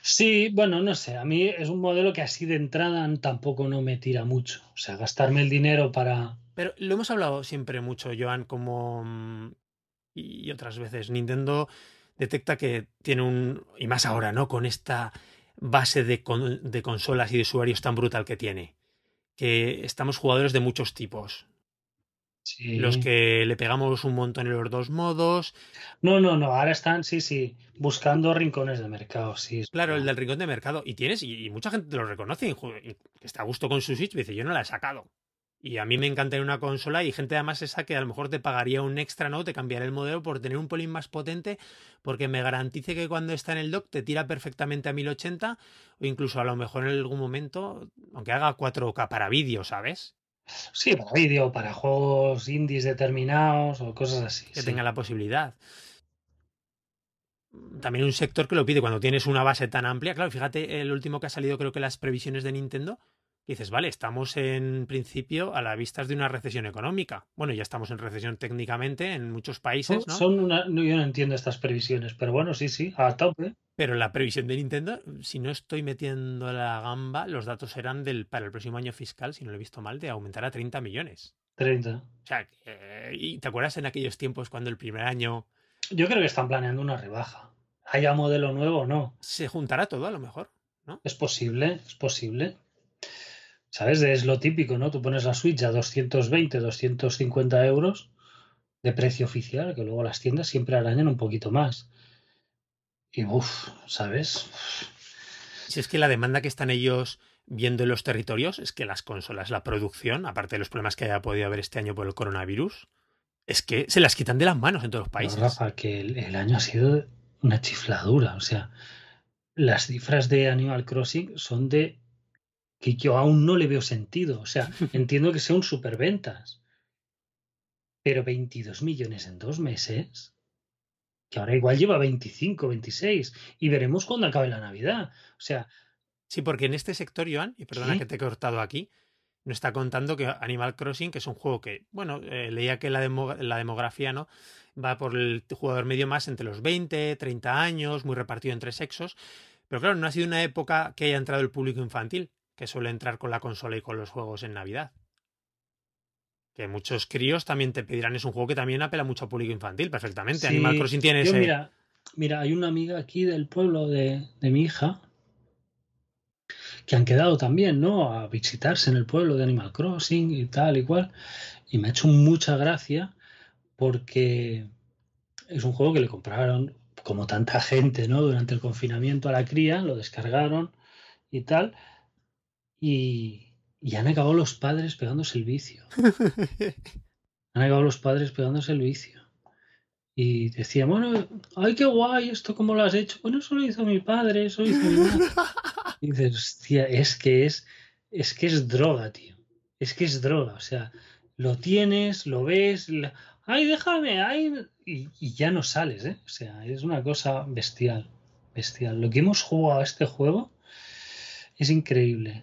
Sí, bueno, no sé. A mí es un modelo que así de entrada tampoco no me tira mucho. O sea, gastarme el dinero para. Pero lo hemos hablado siempre mucho, Joan, como. Mm, y otras veces. Nintendo detecta que tiene un. Y más ahora, ¿no? Con esta base de, de consolas y de usuarios tan brutal que tiene. Que estamos jugadores de muchos tipos. Los que le pegamos un montón en los dos modos. No, no, no. Ahora están, sí, sí, buscando rincones de mercado, sí. Claro, el del rincón de mercado. Y tienes, y, mucha gente lo reconoce, y, que está a gusto con su Switch, dice, yo no la he sacado. Y a mí me encanta una consola y gente además esa que a lo mejor te pagaría un extra, ¿no? Te cambiaría el modelo por tener un polín más potente, porque me garantice que cuando está en el dock te tira perfectamente a 1080 o incluso a lo mejor en algún momento, aunque haga 4K para vídeo, ¿sabes? Sí, para vídeo, para juegos indies determinados o cosas así. Que tenga la posibilidad. También un sector que lo pide cuando tienes una base tan amplia. Claro, fíjate, el último que ha salido, creo que las previsiones de Nintendo, dices, vale, estamos en principio a la vista de una recesión económica. Bueno, ya estamos en recesión técnicamente en muchos países, ¿no? Son una, yo no entiendo estas previsiones, pero bueno, sí, sí, a tope. Pero la previsión de Nintendo, si no estoy metiendo la gamba, los datos eran del para el próximo año fiscal, si no lo he visto mal, de aumentar a 30 millones. 30. O sea, eh, ¿y te acuerdas en aquellos tiempos cuando el primer año... Yo creo que están planeando una rebaja. ¿Haya modelo nuevo o no? Se juntará todo a lo mejor, ¿no? Es posible, es posible. ¿Sabes? Es lo típico, ¿no? Tú pones la Switch a 220, 250 euros de precio oficial, que luego las tiendas siempre arañan un poquito más. Y uff, ¿sabes? Si es que la demanda que están ellos viendo en los territorios es que las consolas, la producción, aparte de los problemas que haya podido haber este año por el coronavirus, Es que se las quitan de las manos en todos los países. Rafa, que el, año ha sido una chifladura. O sea, las cifras de Animal Crossing son de que yo aún no le veo sentido. O sea, entiendo que sea un superventas. Pero 22 millones en dos meses, que ahora igual lleva 25, 26, y veremos cuando acabe la Navidad. O sea. Sí, porque en este sector, Joan, y perdona que te he cortado aquí, no está contando que Animal Crossing, que es un juego que, bueno, eh, leía que la, la demografía, ¿no? Va por el jugador medio más entre los 20, 30 años, muy repartido entre sexos. Pero claro, no ha sido una época que haya entrado el público infantil, que suele entrar con la consola y con los juegos en Navidad. Que muchos críos también te pedirán, es un juego que también apela mucho al público infantil, perfectamente. Animal Crossing tiene ese. Mira, mira, hay una amiga aquí del pueblo de, de mi hija que han quedado también, ¿no? A visitarse en el pueblo de Animal Crossing y tal y cual. Y me ha hecho mucha gracia porque es un juego que le compraron, como tanta gente, ¿no? Durante el confinamiento a la cría, lo descargaron y tal. Y, y han acabado los padres pegándose el vicio. han acabado los padres pegándose el vicio. Y decía, bueno, ay, qué guay, esto cómo lo has hecho. Bueno, eso lo hizo mi padre, eso lo hizo mi madre. Y dices, hostia, es que es, es que es droga, tío. Es que es droga. O sea, lo tienes, lo ves, ay, déjame, ay, y, ya no sales, ¿eh? O sea, es una cosa bestial, bestial. Lo que hemos jugado a este juego es increíble.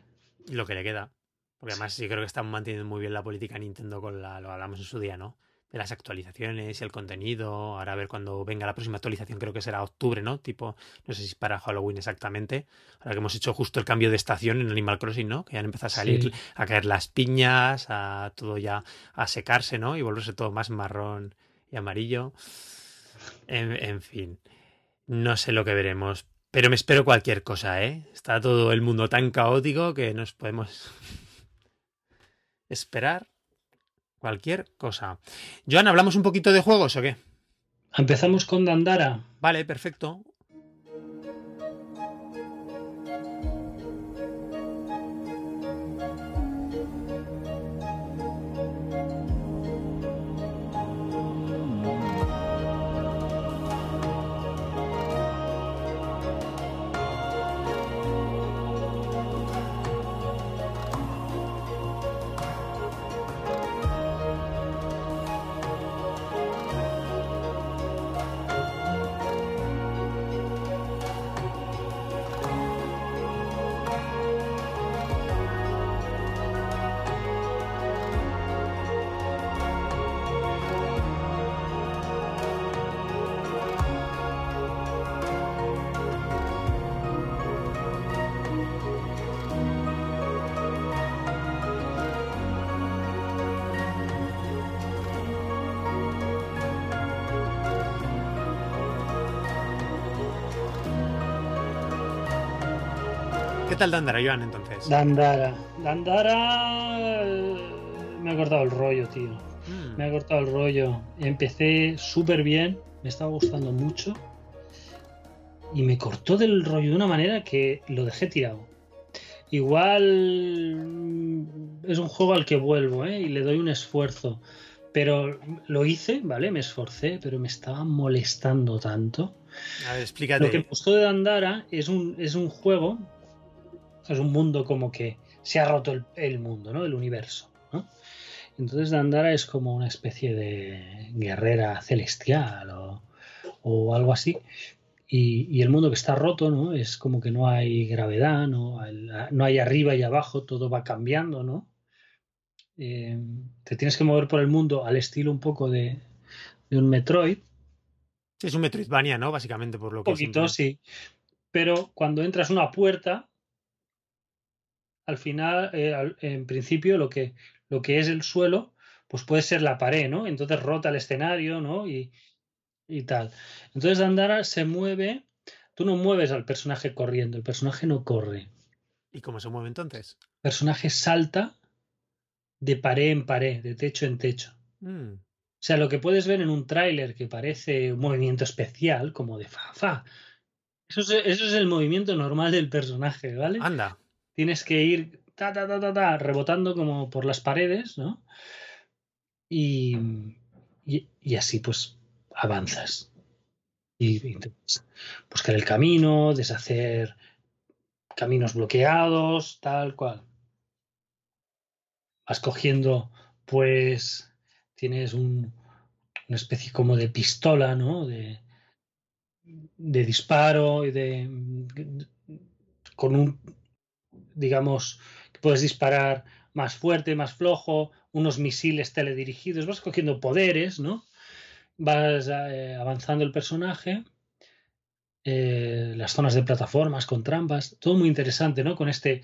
Lo que le queda. Porque además yo creo que están manteniendo muy bien la política Nintendo con la, lo hablamos en su día, ¿no? de las actualizaciones y el contenido. Ahora a ver cuando venga la próxima actualización, creo que será octubre, ¿no? Tipo, no sé si para Halloween exactamente. Ahora que hemos hecho justo el cambio de estación en Animal Crossing, ¿no? Que ya han empezado a salir, a caer las piñas, a todo ya a secarse, ¿no? Y volverse todo más marrón y amarillo. En, en fin, no sé lo que veremos. Pero me espero cualquier cosa, ¿eh? Está todo el mundo tan caótico que nos podemos esperar Cualquier cosa. Joan, ¿hablamos un poquito de juegos o qué? Empezamos con Dandara. Vale, perfecto. Tal Dandara, Joan, entonces? Dandara. Dandara. Eh, me ha cortado el rollo, tío. Mm. Me ha cortado el rollo. Empecé súper bien, me estaba gustando mucho. Y me cortó del rollo de una manera que lo dejé tirado. Igual mm, es un juego al que vuelvo, ¿eh? Y le doy un esfuerzo. Pero lo hice, ¿vale? Me esforcé, pero me estaba molestando tanto. A ver, explícate. Lo que me gustó de Dandara es un, es un juego es un mundo como que se ha roto el, mundo, ¿no? El universo, ¿no? Entonces Dandara es como una especie de guerrera celestial o, algo así. Y, el mundo que está roto, ¿no? Es como que no hay gravedad, ¿no? no hay arriba y abajo, todo va cambiando, ¿no? Eh, te tienes que mover por el mundo al estilo un poco de, un Metroid. Sí, es un Metroidvania, ¿no? Básicamente por lo que... Un poquito, sí. Pero cuando entras una puerta, al final, eh, en principio, lo que, lo que es el suelo, pues puede ser la pared, ¿no? Entonces rota el escenario, ¿no? Y, y tal. Entonces Dandara se mueve, tú no mueves al personaje corriendo, el personaje no corre. ¿Y cómo se mueve entonces? El personaje salta de pared en pared, de techo en techo. Mm. O sea, lo que puedes ver en un tráiler que parece un movimiento especial, como de fa, fa. Eso es, eso es el movimiento normal del personaje, ¿vale? Anda tienes que ir ta, ta, ta, rebotando como por las paredes, ¿no? Y, y, así pues avanzas. Y, buscar el camino, deshacer caminos bloqueados, tal cual. Vas cogiendo, pues, tienes un, una especie como de pistola, ¿no? De, de disparo y de, con un, digamos, que puedes disparar más fuerte, más flojo, unos misiles teledirigidos, vas cogiendo poderes, ¿no? Vas eh, avanzando el personaje, eh, las zonas de plataformas con trampas, todo muy interesante, ¿no? Con este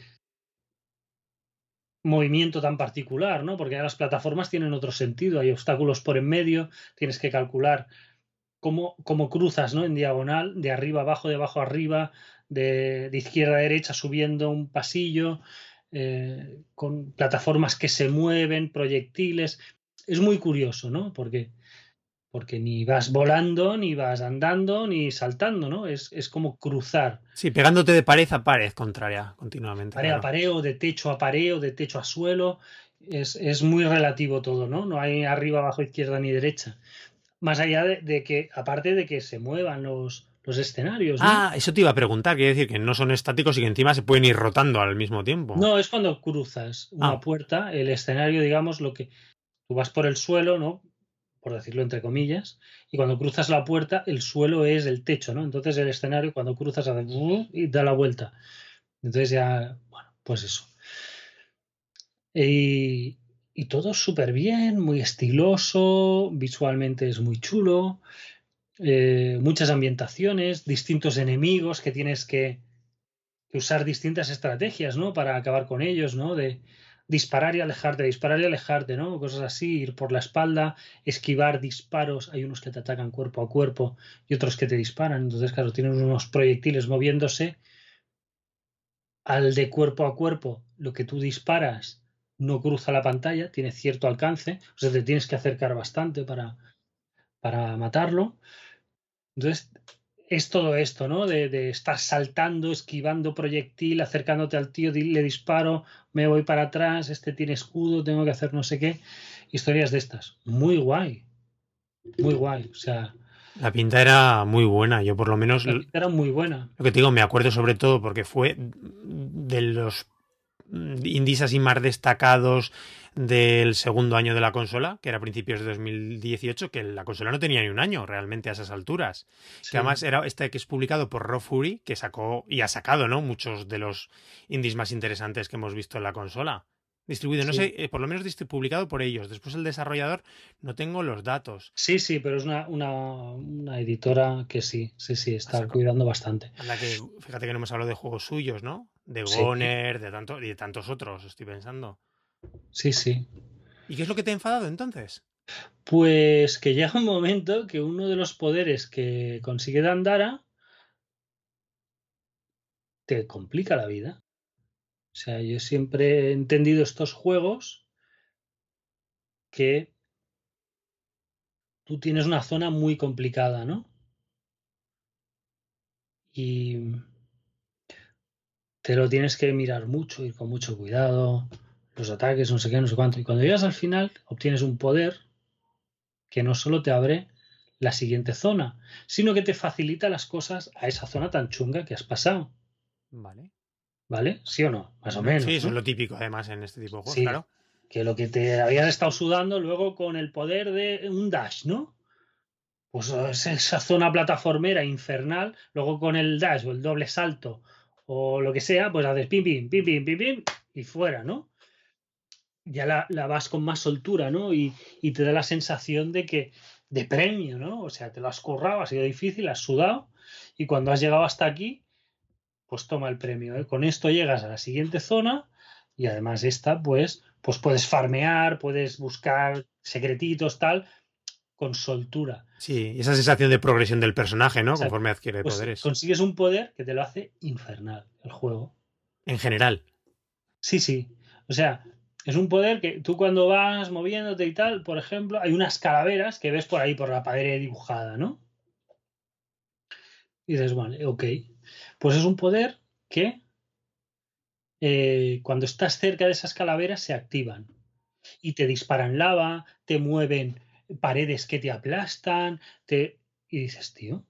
movimiento tan particular, ¿no? Porque las plataformas tienen otro sentido, hay obstáculos por en medio, tienes que calcular cómo, cómo cruzas, ¿no? En diagonal, de arriba abajo, de abajo arriba, de, izquierda a derecha subiendo un pasillo, eh, con plataformas que se mueven, proyectiles. Es muy curioso, ¿no? Porque, porque ni vas volando, ni vas andando, ni saltando, ¿no? Es, es como cruzar. Sí, pegándote de pared a pared contraria continuamente. Pared a pared o de techo a pared o de techo a suelo. Es, es, muy relativo todo, ¿no? No hay arriba, abajo, izquierda ni derecha. Más allá de que, aparte de que se muevan los, los escenarios. Ah, eso te iba a preguntar, quiere decir que no son estáticos y que encima se pueden ir rotando al mismo tiempo. No, es cuando cruzas una ah. puerta, el escenario, digamos, lo que tú vas por el suelo, ¿no? Por decirlo entre comillas, y cuando cruzas la puerta, el suelo es el techo, ¿no? Entonces el escenario, cuando cruzas, hace y da la vuelta. Entonces ya, bueno, pues eso. Y, y todo súper bien, muy estiloso, visualmente es muy chulo. Eh, muchas ambientaciones, distintos enemigos que tienes que, usar distintas estrategias, ¿no? Para acabar con ellos, ¿no? De disparar y alejarte, disparar y alejarte, ¿no? Cosas así, ir por la espalda, esquivar disparos. Hay unos que te atacan cuerpo a cuerpo y otros que te disparan. Entonces, claro, tienen unos proyectiles moviéndose. Al de cuerpo a cuerpo, lo que tú disparas no cruza la pantalla, tiene cierto alcance, o sea, te tienes que acercar bastante para, para matarlo. Entonces, es todo esto, ¿no? De, estar saltando, esquivando proyectil, acercándote al tío, le disparo, me voy para atrás, este tiene escudo, tengo que hacer no sé qué. Historias de estas. Muy guay. Muy guay. O sea. La pinta era muy buena, yo por lo menos. La pinta era muy buena. Lo que te digo, me acuerdo sobre todo porque fue de los indies así más destacados del segundo año de la consola, que era a principios de 2018, que la consola no tenía ni un año realmente a esas alturas. Que además era este que es publicado por Raw Fury, que sacó y ha sacado, ¿no? Muchos de los indies más interesantes que hemos visto en la consola. Distribuido, no sé, eh, por lo menos publicado por ellos. Después el desarrollador, no tengo los datos. Sí, sí, pero es una, una, editora que sí, sí, sí, está cuidando bastante. que, fíjate que no hemos hablado de juegos suyos, ¿no? De Goner, de, tanto, de tantos otros, estoy pensando. Sí, sí. ¿Y qué es lo que te ha enfadado entonces? Pues que llega un momento que uno de los poderes que consigue Dandara te complica la vida. O sea, yo siempre he entendido estos juegos que tú tienes una zona muy complicada, ¿no? Y te lo tienes que mirar mucho, ir con mucho cuidado, los ataques, no sé qué, no sé cuánto. Y cuando llegas al final, obtienes un poder que no solo te abre la siguiente zona, sino que te facilita las cosas a esa zona tan chunga que has pasado. Vale. ¿Vale? ¿Sí o no? Más o menos. Sí, eso es lo típico además en este tipo de juegos, claro. Que lo que te habías estado sudando luego con el poder de un dash, ¿no? Pues esa zona plataformera infernal, luego con el dash o el doble salto o lo que sea, pues haces pim, pim, pim, pim, pim, pim y fuera, ¿no? Ya la, vas con más soltura, ¿no? Y, y, te da la sensación de que, de premio, ¿no? O sea, te lo has currado, ha sido difícil, has sudado, y cuando has llegado hasta aquí, pues toma el premio. ¿eh? Con esto llegas a la siguiente zona y además esta, pues, pues puedes farmear, puedes buscar secretitos, tal, con soltura. Sí, esa sensación de progresión del personaje, ¿no? Conforme adquiere pues poderes. Consigues un poder que te lo hace infernal el juego. En general. Sí, sí. O sea, es un poder que tú cuando vas moviéndote y tal, por ejemplo, hay unas calaveras que ves por ahí por la pared dibujada, ¿no? Y dices, vale, ok. Pues es un poder que eh, cuando estás cerca de esas calaveras se activan y te disparan lava, te mueven paredes que te aplastan, te... y dices, tío,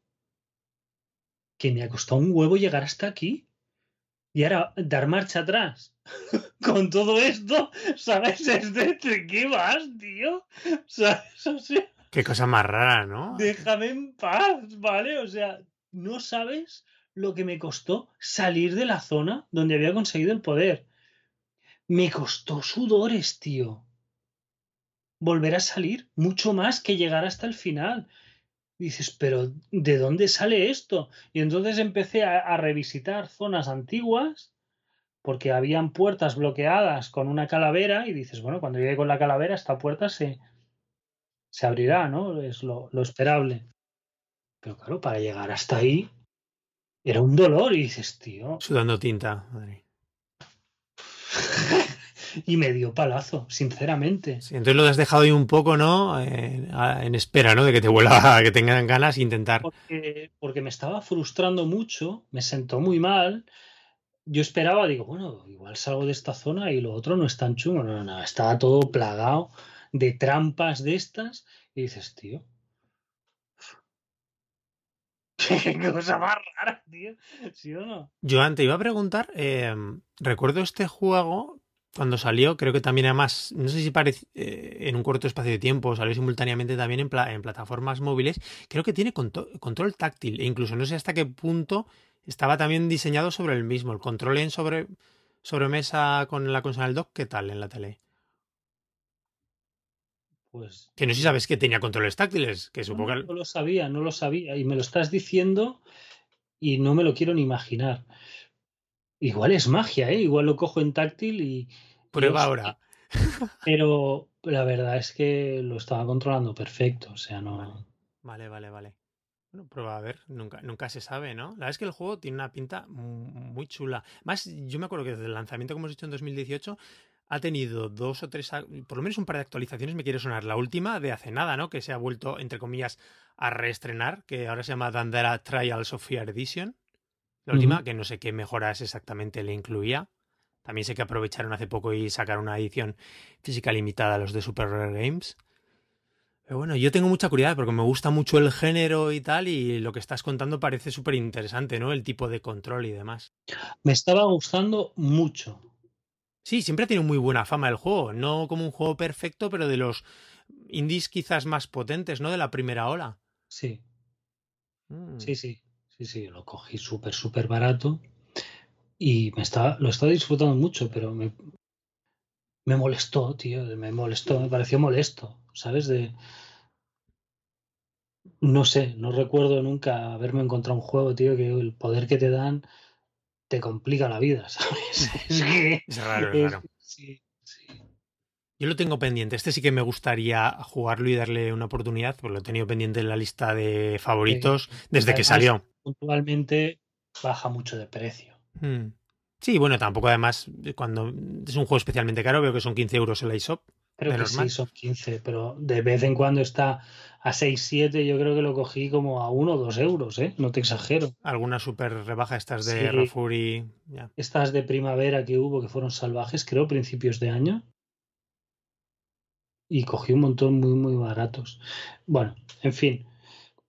que me ha costado un huevo llegar hasta aquí. Y ahora dar marcha atrás con todo esto, ¿sabes? Es de qué vas, tío. ¿Sabes? O sea, Qué cosa más rara, ¿no? Déjame en paz, ¿vale? O sea, no sabes lo que me costó salir de la zona donde había conseguido el poder. Me costó sudores, tío. Volver a salir mucho más que llegar hasta el final. dices, pero ¿de dónde sale esto? Y entonces empecé a, a revisitar zonas antiguas porque habían puertas bloqueadas con una calavera y dices, bueno, cuando llegue con la calavera esta puerta se, se abrirá, ¿no? Es lo, lo esperable. Pero claro, para llegar hasta ahí era un dolor y dices, tío. Sudando tinta, madre. y me dio palazo, sinceramente. Sí, entonces lo has dejado ahí un poco, ¿no? Eh, en espera, ¿no? De que te vuelva, que tengan ganas e intentar. Porque, porque me estaba frustrando mucho, me sentó muy mal. Yo esperaba, digo, bueno, igual salgo de esta zona y lo otro no es tan chungo. No, no, no, estaba todo plagado de trampas de estas. Y dices, tío, Qué cosa más rara, tío. ¿Sí o no? Yo antes iba a preguntar, eh, recuerdo este juego cuando salió, creo que también además, no sé si parece eh, en un corto espacio de tiempo, salió simultáneamente también en, pla en plataformas móviles, creo que tiene control táctil e incluso no sé hasta qué punto estaba también diseñado sobre el mismo, el control en sobre sobremesa con la consola del dock, ¿qué tal en la tele? Pues. Que no sé si sabes que tenía controles táctiles, que supongo no, no lo sabía, no lo sabía. Y me lo estás diciendo y no me lo quiero ni imaginar. Igual es magia, ¿eh? Igual lo cojo en táctil y. Prueba y ahora. Pero la verdad es que lo estaba controlando perfecto, o sea, no. Vale, vale, vale. vale. Bueno, prueba a ver, nunca, nunca se sabe, ¿no? La verdad es que el juego tiene una pinta muy chula. Más, yo me acuerdo que desde el lanzamiento que hemos hecho en 2018 ha tenido dos o tres, por lo menos un par de actualizaciones, me quiere sonar. La última de hace nada, ¿no? Que se ha vuelto, entre comillas, a reestrenar, que ahora se llama Dandara Trials of Fear Edition. La última, uh -huh. que no sé qué mejoras exactamente le incluía. También sé que aprovecharon hace poco y sacaron una edición física limitada a los de Super Rare Games. Pero bueno, yo tengo mucha curiosidad porque me gusta mucho el género y tal, y lo que estás contando parece súper interesante, ¿no? El tipo de control y demás. Me estaba gustando mucho. Sí, siempre tenido muy buena fama el juego. No como un juego perfecto, pero de los indies quizás más potentes, ¿no? De la primera ola. Sí. Mm. Sí, sí. Sí, sí. Lo cogí súper, súper barato. Y me está, lo estaba disfrutando mucho, pero me, me molestó, tío. Me molestó, me pareció molesto, ¿sabes? De. No sé, no recuerdo nunca haberme encontrado un juego, tío, que el poder que te dan te complica la vida, ¿sabes? Es, que, es raro, es raro. Sí, sí. Yo lo tengo pendiente. Este sí que me gustaría jugarlo y darle una oportunidad, porque lo he tenido pendiente en la lista de favoritos Sí. desde que salió. Puntualmente baja mucho de precio. Hmm. Sí, bueno, tampoco además, cuando es un juego especialmente caro, veo que son 15 euros el iShop. Creo que sí, son 15, pero de vez en cuando está a 6, 7, yo creo que lo cogí como a 1 o 2 euros, ¿eh? No te exagero. Alguna super rebaja estas de Sí. Rafuri. Estas de primavera que hubo, que fueron salvajes, creo, principios de año. Y cogí un montón muy, muy baratos. Bueno, en fin.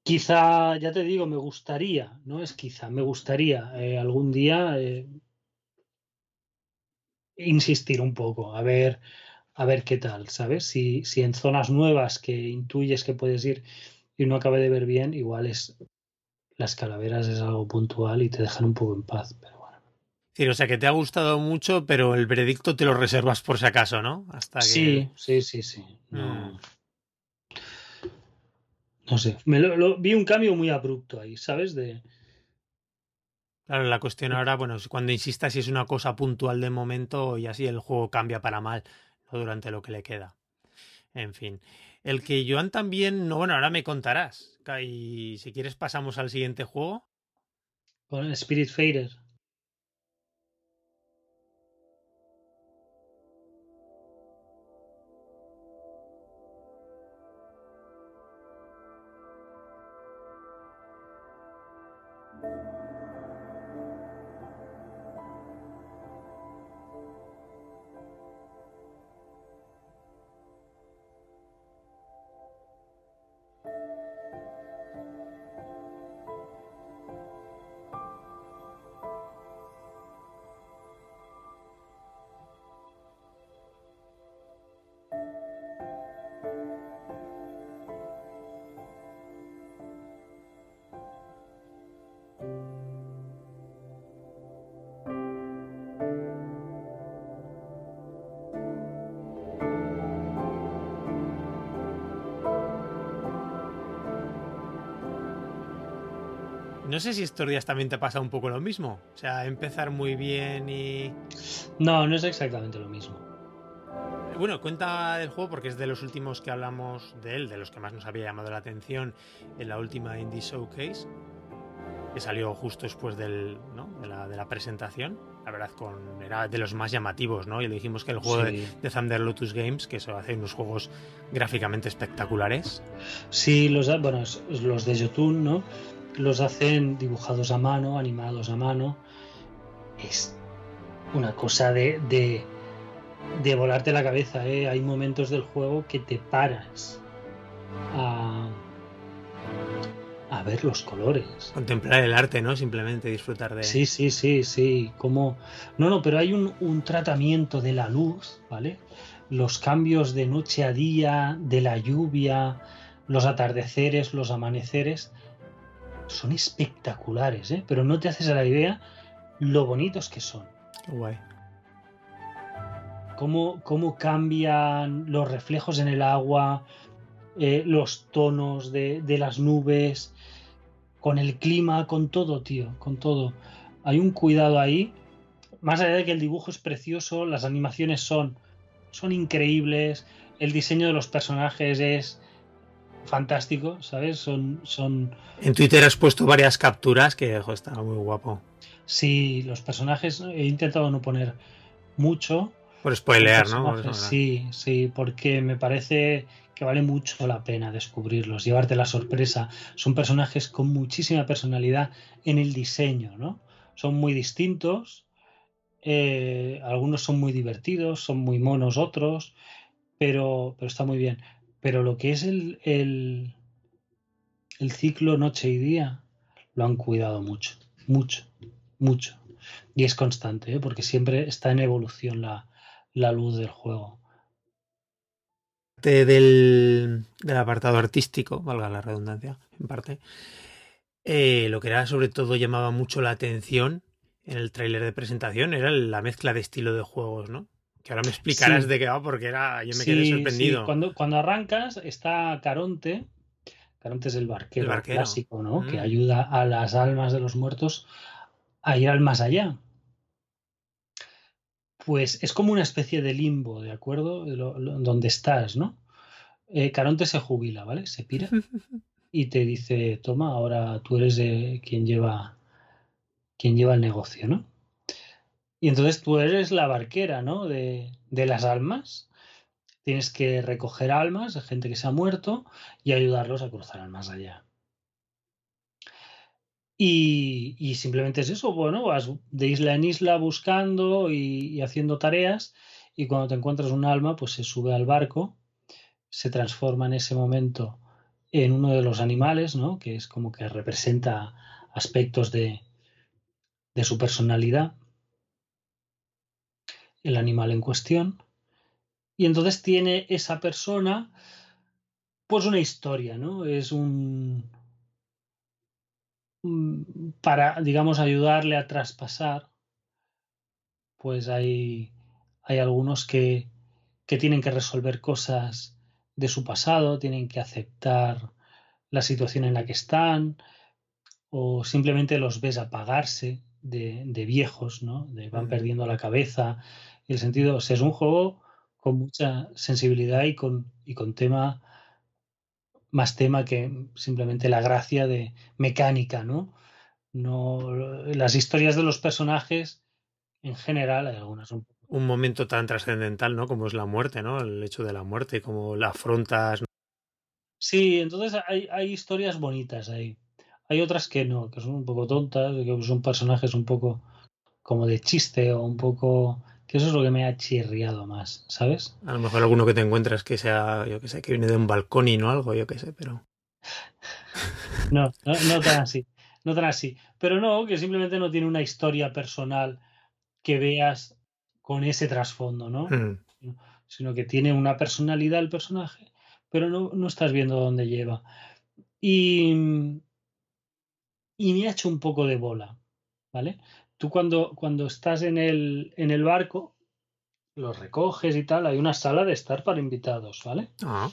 Quizá, ya te digo, me gustaría, no es quizá, me gustaría eh, algún día eh, insistir un poco, a ver, a ver qué tal, ¿sabes? Si, si en zonas nuevas que intuyes que puedes ir y no acabe de ver bien, igual es las calaveras es algo puntual y te dejan un poco en paz, pero bueno. Sí, o sea que te ha gustado mucho, pero el veredicto te lo reservas por si acaso, ¿no? Hasta que... Sí, sí, sí, sí. No, Mm. no sé. Me lo, lo- vi un cambio muy abrupto ahí, ¿sabes? De, Claro, la cuestión ahora, bueno, cuando insistas si es una cosa puntual de momento y así el juego cambia para mal, durante lo que le queda. En fin. El que Joan también, no, bueno, ahora me contarás. Y si quieres pasamos al siguiente juego. con Spirit Fader. No sé si estos días también te pasa un poco lo mismo. O sea, empezar muy bien y. No, no es exactamente lo mismo. Bueno, cuenta del juego porque es de los últimos que hablamos de él, de los que más nos había llamado la atención en la última Indie Showcase, que salió justo después del, ¿no? de, la, de, la, presentación. La verdad, con, era de los más llamativos, ¿no? Y le dijimos que el juego sí. de, de, Thunder Lotus Games, que eso hace unos juegos gráficamente espectaculares. Sí, los, bueno, los de Jotun, ¿no? Los hacen dibujados a mano, animados a mano. Es una cosa de, de de volarte la cabeza. ¿eh? Hay momentos del juego que te paras a, a ver los colores. Contemplar el arte, ¿no? Simplemente disfrutar de... Sí, sí, sí, sí. Como... No, no, pero hay un, un tratamiento de la luz, ¿vale? Los cambios de noche a día, de la lluvia, los atardeceres, los amaneceres, son espectaculares, ¿eh? Pero no te haces a la idea lo bonitos que son. Guay cómo, cómo cambian los reflejos en el agua, eh, los tonos de, de, las nubes, con el clima, con todo, tío, con todo. Hay un cuidado ahí. Más allá de que el dibujo es precioso, las animaciones son, son increíbles, el diseño de los personajes es fantástico, ¿sabes? Son, son... En Twitter has puesto varias capturas que ojo, está muy guapo. Sí, los personajes he intentado no poner mucho, por spoilear, ¿no? Sí, sí, porque me parece que vale mucho la pena descubrirlos, llevarte la sorpresa. Son personajes con muchísima personalidad en el diseño, ¿no? Son muy distintos, eh, algunos son muy divertidos, son muy monos otros, pero, pero está muy bien. Pero lo que es el, el, el ciclo noche y día, lo han cuidado mucho, mucho, mucho. Y es constante, ¿eh? porque siempre está en evolución la, la luz del juego. Del, del apartado artístico, valga la redundancia, en parte, eh, lo que era sobre todo llamaba mucho la atención en el tráiler de presentación era la mezcla de estilo de juegos, ¿no? Que ahora me explicarás sí. de qué va, porque era, yo me sí, quedé sorprendido. Sí. Cuando, cuando arrancas está Caronte, Caronte es el barquero, el barquero. clásico, ¿no? Mm. Que ayuda a las almas de los muertos a ir al más allá. Pues es como una especie de limbo, ¿de acuerdo? Lo, lo, donde estás, ¿no? Eh, Caronte se jubila, ¿vale? Se pira y te dice, toma, ahora tú eres de quien lleva, quien lleva el negocio, ¿no? Y entonces tú eres la barquera, ¿no? De, de las almas. Tienes que recoger almas de gente que se ha muerto y ayudarlos a cruzar al más allá. Y, y, simplemente es eso, bueno, vas de isla en isla buscando y, y, haciendo tareas y cuando te encuentras un alma, pues se sube al barco, se transforma en ese momento en uno de los animales, ¿no? Que es como que representa aspectos de, de su personalidad, el animal en cuestión. Y entonces tiene esa persona, pues una historia, ¿no? Es un, para, digamos, ayudarle a traspasar, pues hay, hay algunos que, que tienen que resolver cosas de su pasado, tienen que aceptar la situación en la que están, o simplemente los ves apagarse de, de viejos, ¿no? De van perdiendo la cabeza. Y el sentido, o sea, es un juego con mucha sensibilidad y con, y con tema más tema que simplemente la gracia de mecánica, ¿no? No las historias de los personajes en general hay algunas un, un momento tan trascendental, ¿no? Como es la muerte, ¿no? El hecho de la muerte, como la afrontas. Sí, entonces hay, hay historias bonitas ahí. Hay otras que no, que son un poco tontas, que son personajes un poco como de chiste o un poco que eso es lo que me ha chirriado más, ¿sabes? A lo mejor alguno que te encuentras que sea, yo que sé, que viene de un balcón y no algo, yo que sé, pero. no, no, no tan así. No tan así. Pero no, que simplemente no tiene una historia personal que veas con ese trasfondo, ¿no? Mm. Sino que tiene una personalidad el personaje, pero no, no estás viendo dónde lleva. Y, y me ha hecho un poco de bola, ¿vale? Tú cuando, cuando estás en el, en el barco, los recoges y tal, hay una sala de estar para invitados, ¿vale? Ah.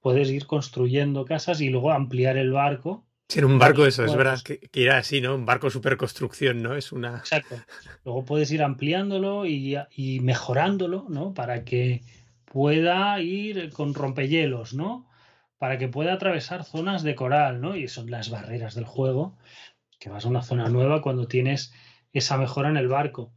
Puedes ir construyendo casas y luego ampliar el barco Sí, en un barco eso, es verdad que, que, era así, ¿no? Un barco superconstrucción, ¿no? Es una... Exacto. Luego puedes ir ampliándolo y, y, mejorándolo, ¿no? Para que pueda ir con rompehielos, ¿no? Para que pueda atravesar zonas de coral, ¿no? Y son las barreras del juego, que vas a una zona nueva cuando tienes esa mejora en el barco.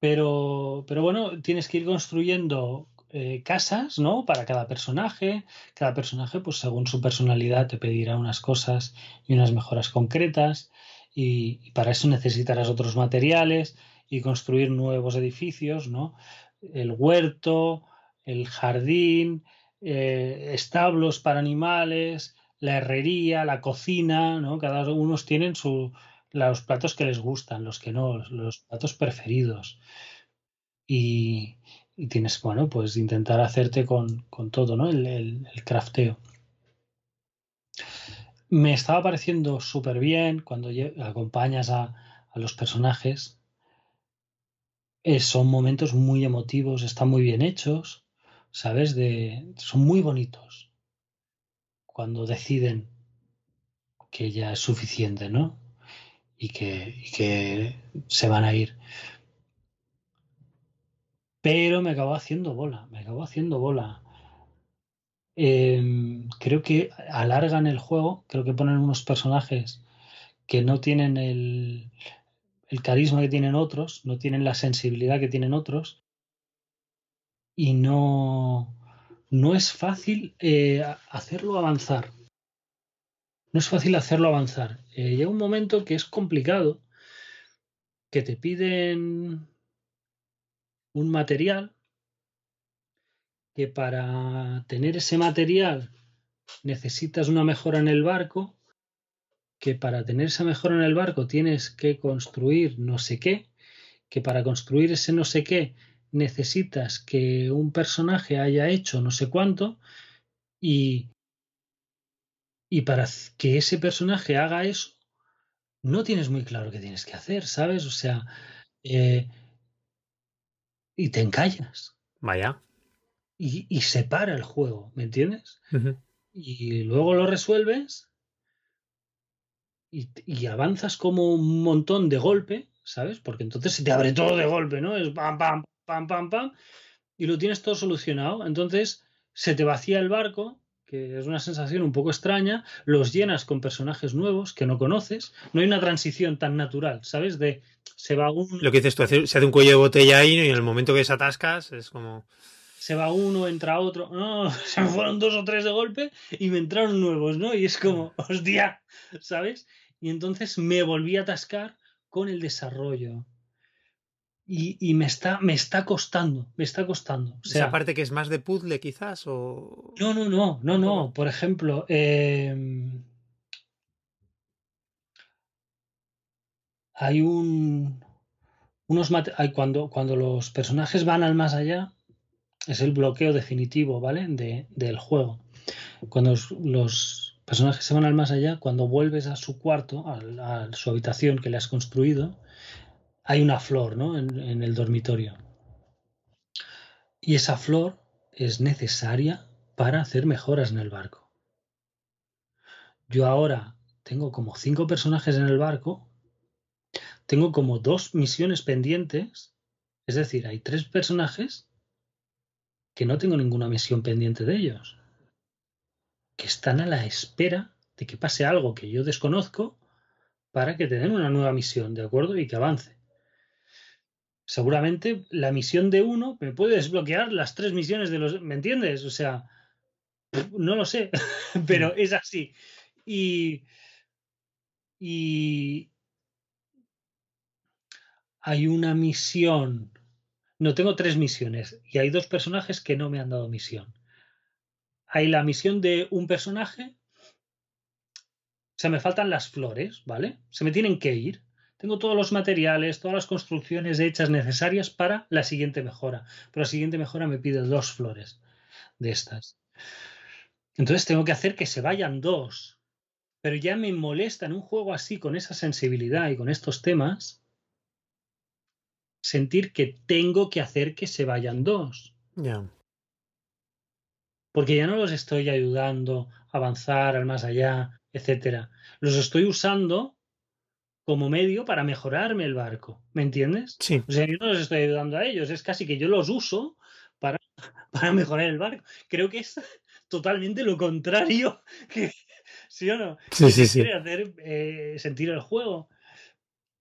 Pero, pero bueno, tienes que ir construyendo eh, casas, ¿no? Para cada personaje. Cada personaje, pues según su personalidad, te pedirá unas cosas y unas mejoras concretas. Y, para eso necesitarás otros materiales y construir nuevos edificios, ¿no? El huerto, el jardín, eh, establos para animales, la herrería, la cocina, ¿no? Cada uno tienen su, los platos que les gustan, los que no, los platos preferidos. Y, tienes, bueno, pues intentar hacerte con, con todo, ¿no? El, el, crafteo. Me estaba pareciendo súper bien cuando acompañas a, a los personajes. Eh, son momentos muy emotivos, están muy bien hechos, ¿sabes? De, son muy bonitos. Cuando deciden que ya es suficiente, ¿no? Y que, que se van a ir pero me acabó haciendo bola, me acabó haciendo bola. Em, creo que alargan el juego, creo que ponen unos personajes que no tienen el, el carisma que tienen otros, no tienen la sensibilidad que tienen otros, y no, no es fácil eh, hacerlo avanzar. No es fácil hacerlo avanzar. Eh, un momento que es complicado, que te piden un material que para tener ese material necesitas una mejora en el barco, que para tener esa mejora en el barco tienes que construir no sé qué, que para construir ese no sé qué necesitas que un personaje haya hecho no sé cuánto y, y para que ese personaje haga eso no tienes muy claro qué tienes que hacer, ¿sabes? O sea, eh, y te encallas. Vaya. Y, y se para el juego, ¿me entiendes? Y luego lo resuelves y, y, avanzas como un montón de golpe, ¿sabes? Porque entonces se te abre todo de golpe, ¿no? Es pam, pam, pam, pam, pam, y lo tienes todo solucionado. Entonces se te vacía el barco, que es una sensación un poco extraña, los llenas con personajes nuevos que no conoces, no hay una transición tan natural, ¿sabes? De se va un... Lo que dices tú, se hace un cuello de botella ahí y en el momento que desatascas es como... Se va uno, entra otro. No, se me fueron dos o tres de golpe y me entraron nuevos, ¿no? Y es como, hostia, ¿sabes? Y entonces me volví a atascar con el desarrollo. Y, y, me, está, me está costando, me está costando. O sea, ¿Esa parte que es más de puzzle quizás? O... No, no, no, no, no. Por ejemplo, eh, hay un unos hay cuando, cuando los personajes van al más allá es el bloqueo definitivo vale de, del juego cuando los, los, personajes se van al más allá cuando vuelves a su cuarto a, a su habitación que le has construido hay una flor ¿no? en, en el dormitorio y esa flor es necesaria para hacer mejoras en el barco yo ahora tengo como cinco personajes en el barco tengo como dos misiones pendientes. Es decir, hay tres personajes que no tengo ninguna misión pendiente de ellos. Que están a la espera de que pase algo que yo desconozco para que te den una nueva misión, ¿de acuerdo? Y que avance. Seguramente la misión de uno me puede desbloquear las tres misiones de los... ¿Me entiendes? O sea, no lo sé, pero es así. Y, y, hay una misión. No, tengo tres misiones y hay dos personajes que no me han dado misión. Hay la misión de un personaje. Se me faltan las flores, ¿vale? Se me tienen que ir. Tengo todos los materiales, todas las construcciones hechas necesarias para la siguiente mejora. Pero la siguiente mejora me pide dos flores de estas. Entonces tengo que hacer que se vayan dos. Pero ya me molesta en un juego así, con esa sensibilidad y con estos temas, sentir que tengo que hacer que se vayan dos. Ya. porque ya no los estoy ayudando a avanzar al más allá, etcétera. Los estoy usando como medio para mejorarme el barco, ¿me entiendes? Sí. O sea, yo no los estoy ayudando a ellos, es casi que yo los uso para, para mejorar el barco. Creo que es totalmente lo contrario que, ¿sí o no? Sí, sí, sí. Hacer eh, sentir el juego.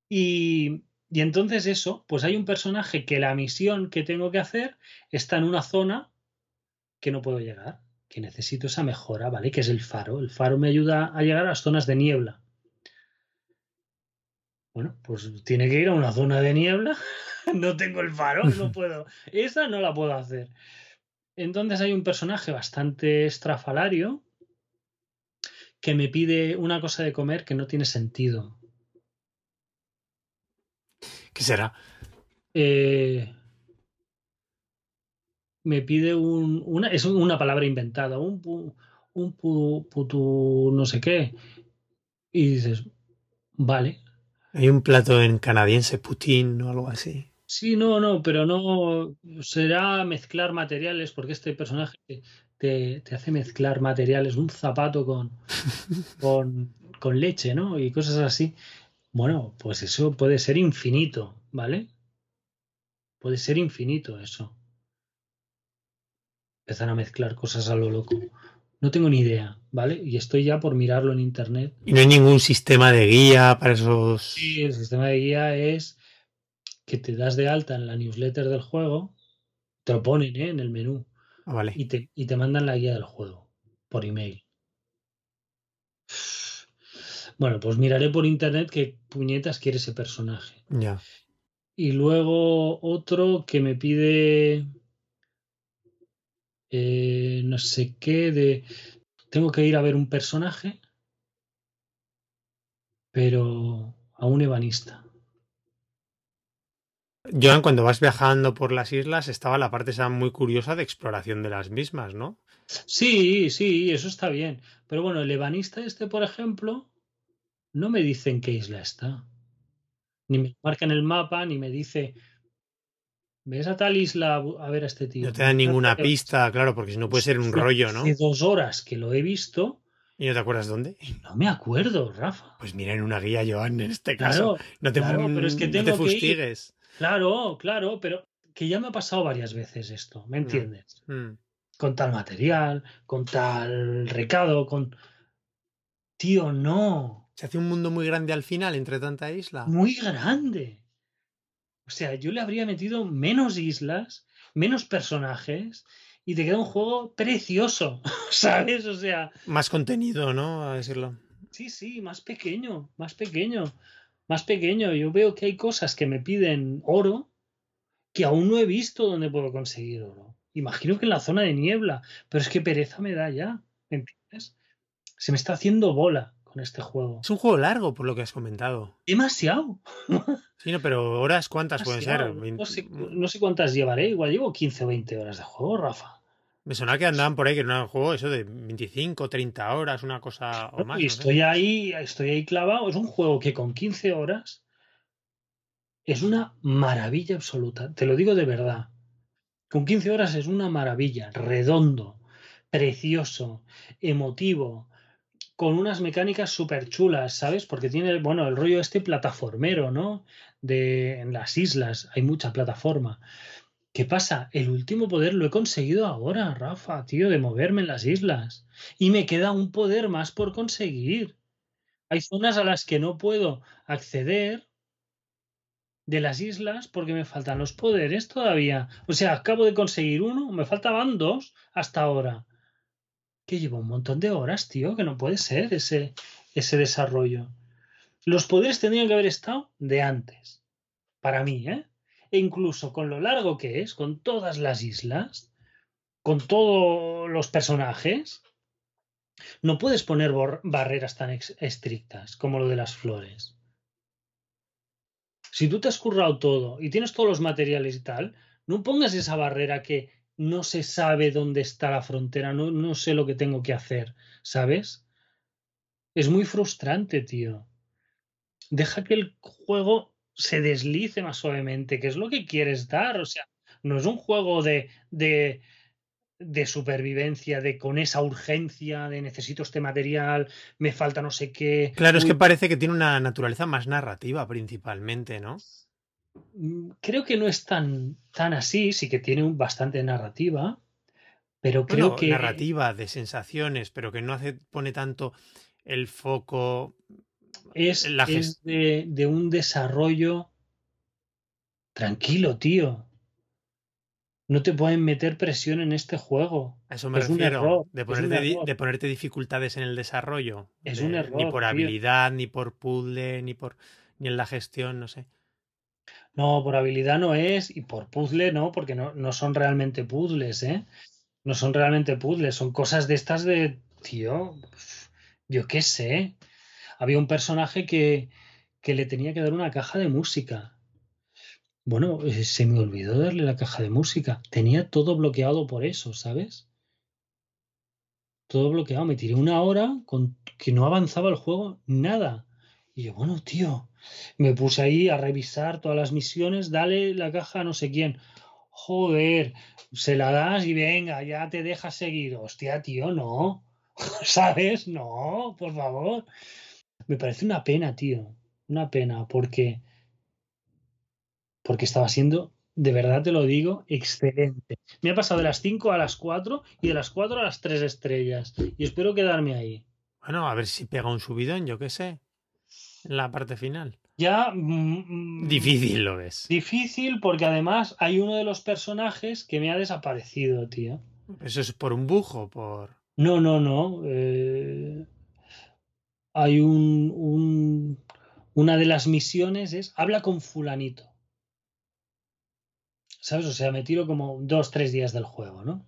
Y, y entonces eso, pues hay un personaje que la misión que tengo que hacer está en una zona que no puedo llegar, que necesito esa mejora, ¿vale? Que es el faro. El faro me ayuda a llegar a las zonas de niebla. Bueno, pues tiene que ir a una zona de niebla. no tengo el faro, no puedo. Esa no la puedo hacer. Entonces hay un personaje bastante estrafalario que me pide una cosa de comer que no tiene sentido. ¿Qué será? Eh, me pide un, una, es una palabra inventada, un, pu- un pu- putu no sé qué. Y dices, vale. Hay un plato en canadiense, Putin o algo así. Sí, no, no, pero no será mezclar materiales, porque este personaje te, te hace mezclar materiales, un zapato con, con, con leche, ¿no? Y cosas así. Bueno, pues eso puede ser infinito, ¿vale? Puede ser infinito eso. Empezar a mezclar cosas a lo loco. No tengo ni idea, ¿vale? Y estoy ya por mirarlo en internet. Y no hay ningún sistema de guía para esos. Sí, el sistema de guía es que te das de alta en la newsletter del juego, te lo ponen ¿eh? en el menú Ah, vale. y te, y te mandan la guía del juego por email. Bueno, pues miraré por internet qué puñetas quiere ese personaje. Ya. Y luego otro que me pide eh, no sé qué de tengo que ir a ver un personaje, pero a un ebanista. Joan, cuando vas viajando por las islas, estaba la parte esa muy curiosa de exploración de las mismas, ¿no? Sí, sí, eso está bien. Pero bueno, el ebanista este, por ejemplo, no me dice en qué isla está. Ni me marca en el mapa, ni me dice, ¿ves a tal isla a ver a este tío? No te dan ninguna pista, claro, porque si no puede ser un rollo, ¿no? Hace dos horas que lo he visto ¿Y no te acuerdas dónde? no me acuerdo, Rafa. Pues mira en una guía, Joan, en este caso. Claro, no te, claro, pero es que no tengo te que ir. fustigues. claro, claro, pero que ya me ha pasado varias veces esto, ¿me entiendes? Mm. Con tal material, con tal recado, con... Tío, no. Se hace un mundo muy grande al final entre tanta isla. muy grande. O sea, yo le habría metido menos islas, menos personajes y te queda un juego precioso, ¿sabes? O sea, Más contenido, ¿no? A decirlo. sí, sí, más pequeño, más pequeño, más pequeño. Yo veo que hay cosas que me piden oro que aún no he visto dónde puedo conseguir oro. Imagino que en la zona de niebla, pero es que pereza me da ya, ¿me entiendes? Se me está haciendo bola con este juego. Es un juego largo, por lo que has comentado. Demasiado. Sí, no, pero horas, ¿cuántas pueden ser? Vein- No sé, no sé cuántas llevaré, igual llevo 15 o 20 horas de juego, Rafa. Me sonaba que andaban por ahí, que era un juego eso de 25, 30 horas, una cosa o más. y sé. estoy ahí, estoy ahí clavado. Es un juego que con 15 horas es una maravilla absoluta. Te lo digo de verdad. Con 15 horas es una maravilla, redondo, precioso, emotivo, con unas mecánicas súper chulas, ¿sabes? Porque tiene, bueno, el rollo este plataformero, ¿no? De en las islas hay mucha plataforma. ¿Qué pasa? El último poder lo he conseguido ahora, Rafa, tío, de moverme en las islas. Y me queda un poder más por conseguir. Hay zonas a las que no puedo acceder de las islas porque me faltan los poderes todavía. O sea, acabo de conseguir uno, me faltaban dos hasta ahora. Que lleva un montón de horas, tío, que no puede ser ese, ese desarrollo. Los poderes tendrían que haber estado de antes. Para mí, ¿eh? E incluso con lo largo que es, con todas las islas, con todos los personajes, no puedes poner barreras tan estrictas como lo de las flores. Si tú te has currado todo y tienes todos los materiales y tal, no pongas esa barrera que no se sabe dónde está la frontera, no, no sé lo que tengo que hacer, ¿sabes? Es muy frustrante, tío. Deja que el juego se deslice más suavemente, que es lo que quieres dar. O sea, no es un juego de, de de supervivencia, de con esa urgencia, de necesito este material, me falta no sé qué. Claro, es que parece que tiene una naturaleza más narrativa principalmente, ¿no? Mm, creo que no es tan, tan así, sí que tiene bastante narrativa, pero creo que... Narrativa de sensaciones, pero que no hace, pone tanto el foco... Es, la es de, de un desarrollo tranquilo, tío no te pueden meter presión en este juego. A eso me refiero. de, ponerte, de, ponerte, dificultades en el desarrollo. Es un error. Ni por habilidad, ni por puzzle, ni por ni en la gestión, no sé. No, por habilidad no es, y por puzzle no, porque no, no son realmente puzzles, ¿eh? No son realmente puzzles, son cosas de estas de. Tío, yo qué sé. Había un personaje que, que le tenía que dar una caja de música bueno, eh, se me olvidó darle la caja de música. Tenía todo bloqueado por eso, ¿sabes? Todo bloqueado. Me tiré una hora con que no avanzaba el juego nada. Y yo, bueno, tío, me puse ahí a revisar todas las misiones, dale la caja a no sé quién. Joder, se la das y venga, ya te dejas seguir. Hostia, tío, no. ¿Sabes? No, por favor. Me parece una pena, tío. Una pena, porque porque estaba siendo, de verdad te lo digo, excelente. Me ha pasado de las 5 a las 4 y de las 4 a las 3 estrellas. Y espero quedarme ahí. Bueno, a ver si pega un subidón, yo qué sé, en la parte final. Ya. Mm, mm, difícil lo ves. Difícil porque además hay uno de los personajes que me ha desaparecido, tío. ¿Eso es por un bujo? por.? No, no, no. Eh, hay un, un. Una de las misiones es habla con fulanito. ¿Sabes? O sea, me tiro como dos, tres días del juego, ¿no?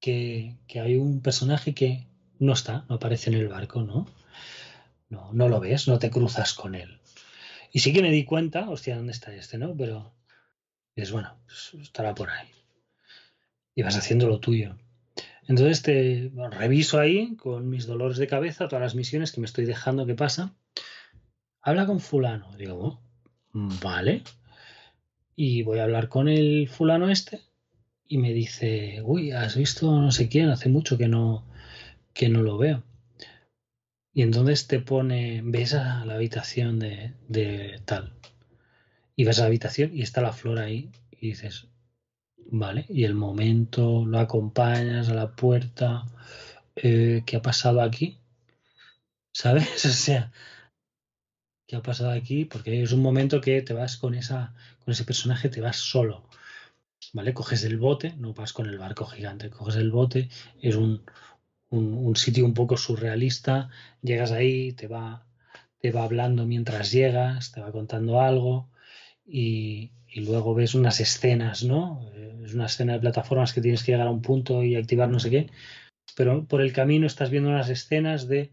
Que, que hay un personaje que no está, no aparece en el barco, ¿no? No, no lo ves, no te cruzas con él. Y sí que me di cuenta, hostia, ¿dónde está este, no? Pero es bueno, pues estará por ahí. Y vas haciendo lo tuyo. Entonces te reviso ahí con mis dolores de cabeza todas las misiones que me estoy dejando que pasa. Habla con fulano. Digo, oh, vale y voy a hablar con el fulano este y me dice, uy, ¿has visto no sé quién? Hace mucho que no, que no lo veo. Y entonces te pone, ves a la habitación de, de tal. Y vas a la habitación y está la flor ahí y dices, vale, y el momento lo acompañas a la puerta, eh, ¿qué ha pasado aquí? ¿Sabes? O sea, ¿qué ha pasado aquí? Porque es un momento que te vas con, esa, con ese personaje, te vas solo. ¿Vale? Coges el bote, no vas con el barco gigante, coges el bote, es un, un, sitio un poco surrealista, llegas ahí, te va, te va hablando mientras llegas, te va contando algo y, y luego ves unas escenas, ¿no? Es una escena de plataformas que tienes que llegar a un punto y activar no sé qué, pero por el camino estás viendo unas escenas de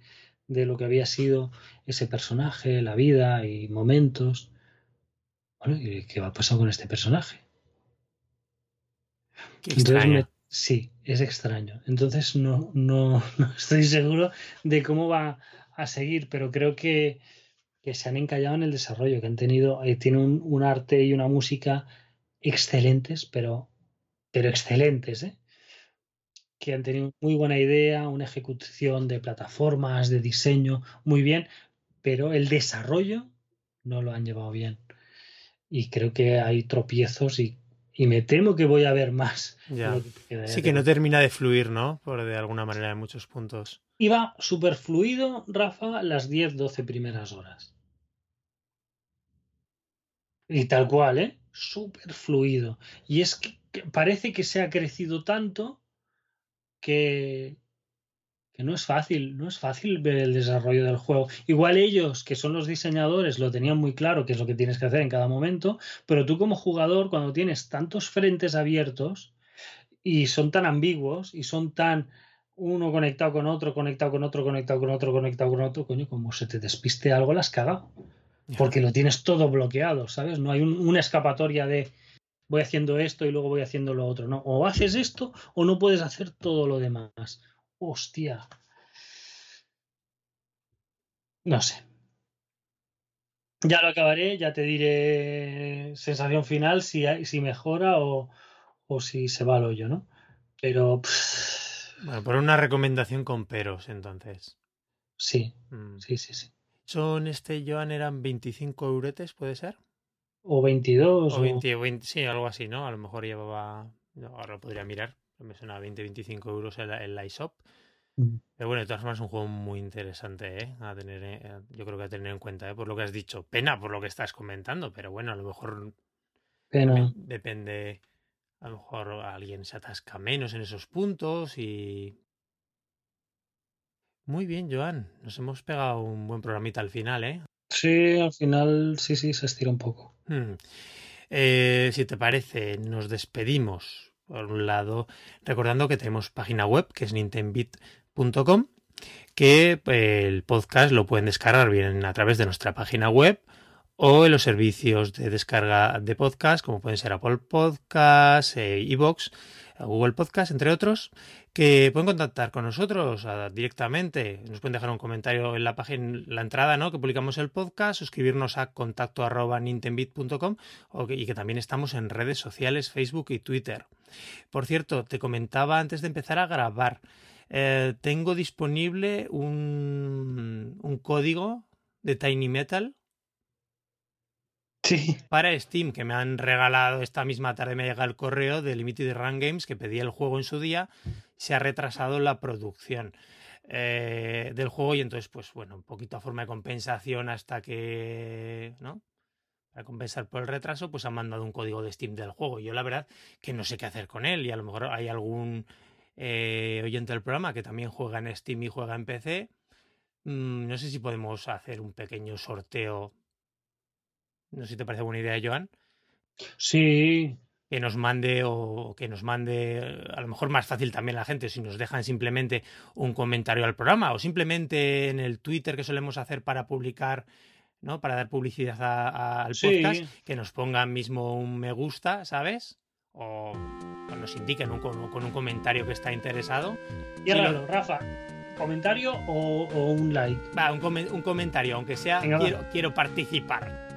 de lo que había sido ese personaje, la vida y momentos. Bueno, ¿qué va a pasar con este personaje? sí, es extraño. Entonces no, no, estoy seguro de cómo va a seguir, pero creo que, que se han encallado en el desarrollo, que han tenido, eh, tiene un, un, arte y una música excelentes, pero, pero excelentes, ¿eh? que han tenido muy buena idea, una ejecución de plataformas, de diseño, muy bien, pero el desarrollo no lo han llevado bien. Y creo que hay tropiezos y, me temo que voy a ver más. sí, que no termina de fluir, ¿no? Por de alguna manera en muchos puntos. Iba súper fluido, Rafa, las 10, 12 primeras horas. Y tal cual, ¿eh? Súper fluido. Y es que parece que se ha crecido tanto que, que no es fácil, no es fácil ver el desarrollo del juego. Igual ellos, que son los diseñadores, lo tenían muy claro qué es lo que tienes que hacer en cada momento, pero tú como jugador, cuando tienes tantos frentes abiertos y son tan ambiguos y son tan uno conectado con otro, conectado con otro, conectado con otro, conectado con otro, coño, como se te despiste algo, las cagado. Porque lo tienes todo bloqueado, ¿sabes? No hay una escapatoria de voy haciendo esto y luego voy haciendo lo otro. No, o haces esto o no puedes hacer todo lo demás. Hostia. No sé. Ya lo acabaré, ya te diré sensación final si, si mejora o, o si se va al hoyo, ¿no? Pero. Bueno, por una recomendación con peros, entonces. Sí, mm. sí, sí, sí. ¿Son este, Joan, eran 25 euretes, puede ser? O 22. O 20, sí, algo así, ¿no? A lo mejor llevaba. ahora lo podría mirar. Me suena 20-25 euros el, el iShop. Mm. Pero bueno, de todas formas es un juego muy interesante, ¿eh? A tener, eh, yo creo que a tener en cuenta, ¿eh? Por lo que has dicho. Pena por lo que estás comentando, pero bueno, a lo mejor. Pena. Depende. A lo mejor alguien se atasca menos en esos puntos y. Muy bien, Joan. Nos hemos pegado un buen programita al final, ¿eh? Sí, al final sí, sí, se estira un poco. Hmm. Eh, si te parece, nos despedimos. Por un lado, recordando que tenemos página web que es nintendbit.com, que eh, el podcast lo pueden descargar bien a través de nuestra página web o en los servicios de descarga de podcast, como pueden ser Apple Podcasts, Evox, Google Podcast, entre otros que pueden contactar con nosotros directamente. Nos pueden dejar un comentario en la página, la entrada, ¿no? Que publicamos el podcast, suscribirnos a contacto arroba nintendbit.com y que también estamos en redes sociales, Facebook y Twitter. Por cierto, te comentaba antes de empezar a grabar, eh, tengo disponible un código de Tiny Metal para Steam, que me han regalado esta misma tarde, me llega el correo de Limited Run Games que pedía el juego en su día, se ha retrasado la producción eh, del juego y entonces, pues bueno, un poquito a forma de compensación hasta que, ¿no? Para compensar por el retraso, pues han mandado un código de Steam del juego. Yo la verdad que no sé qué hacer con él y a lo mejor hay algún eh, oyente del programa que también juega en Steam y juega en PC. Mm, no sé si podemos hacer un pequeño sorteo no sé si te parece buena idea, Joan. Sí. Que nos mande o que nos mande, a lo mejor más fácil también la gente, si nos dejan simplemente un comentario al programa o simplemente en el Twitter que solemos hacer para publicar, ¿no? Para dar publicidad al podcast, que nos pongan mismo un me gusta, ¿sabes? O, nos indiquen con, un comentario que está interesado. Y Rafa, ¿comentario o, un like? Va, un, comentario, aunque sea quiero, quiero participar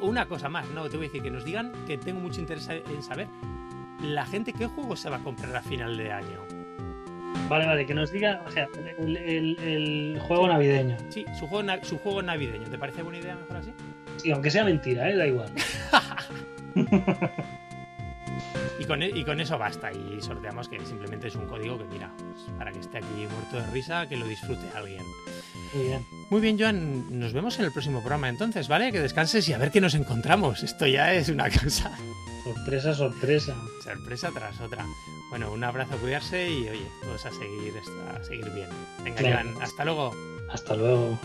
una cosa más, no, te voy a decir que nos digan que tengo mucho interés en saber la gente qué juego se va a comprar a final de año. Vale, vale, que nos digan, o sea, el, juego navideño. Sí, su juego, su juego navideño. ¿Te parece buena idea mejor así? Sí, aunque sea mentira, ¿eh? da igual. y, con, e, y con eso basta. Y sorteamos que simplemente es un código que, mira, pues, para que esté aquí muerto de risa, que lo disfrute alguien. Muy bien. Muy bien, Joan. Nos vemos en el próximo programa entonces, ¿vale? Que descanses y a ver qué nos encontramos. Esto ya es una cosa. Sorpresa, sorpresa. Sorpresa tras otra. Bueno, un abrazo, cuidarse y oye, todos a seguir, a seguir bien. Venga, Joan, hasta luego. Hasta luego.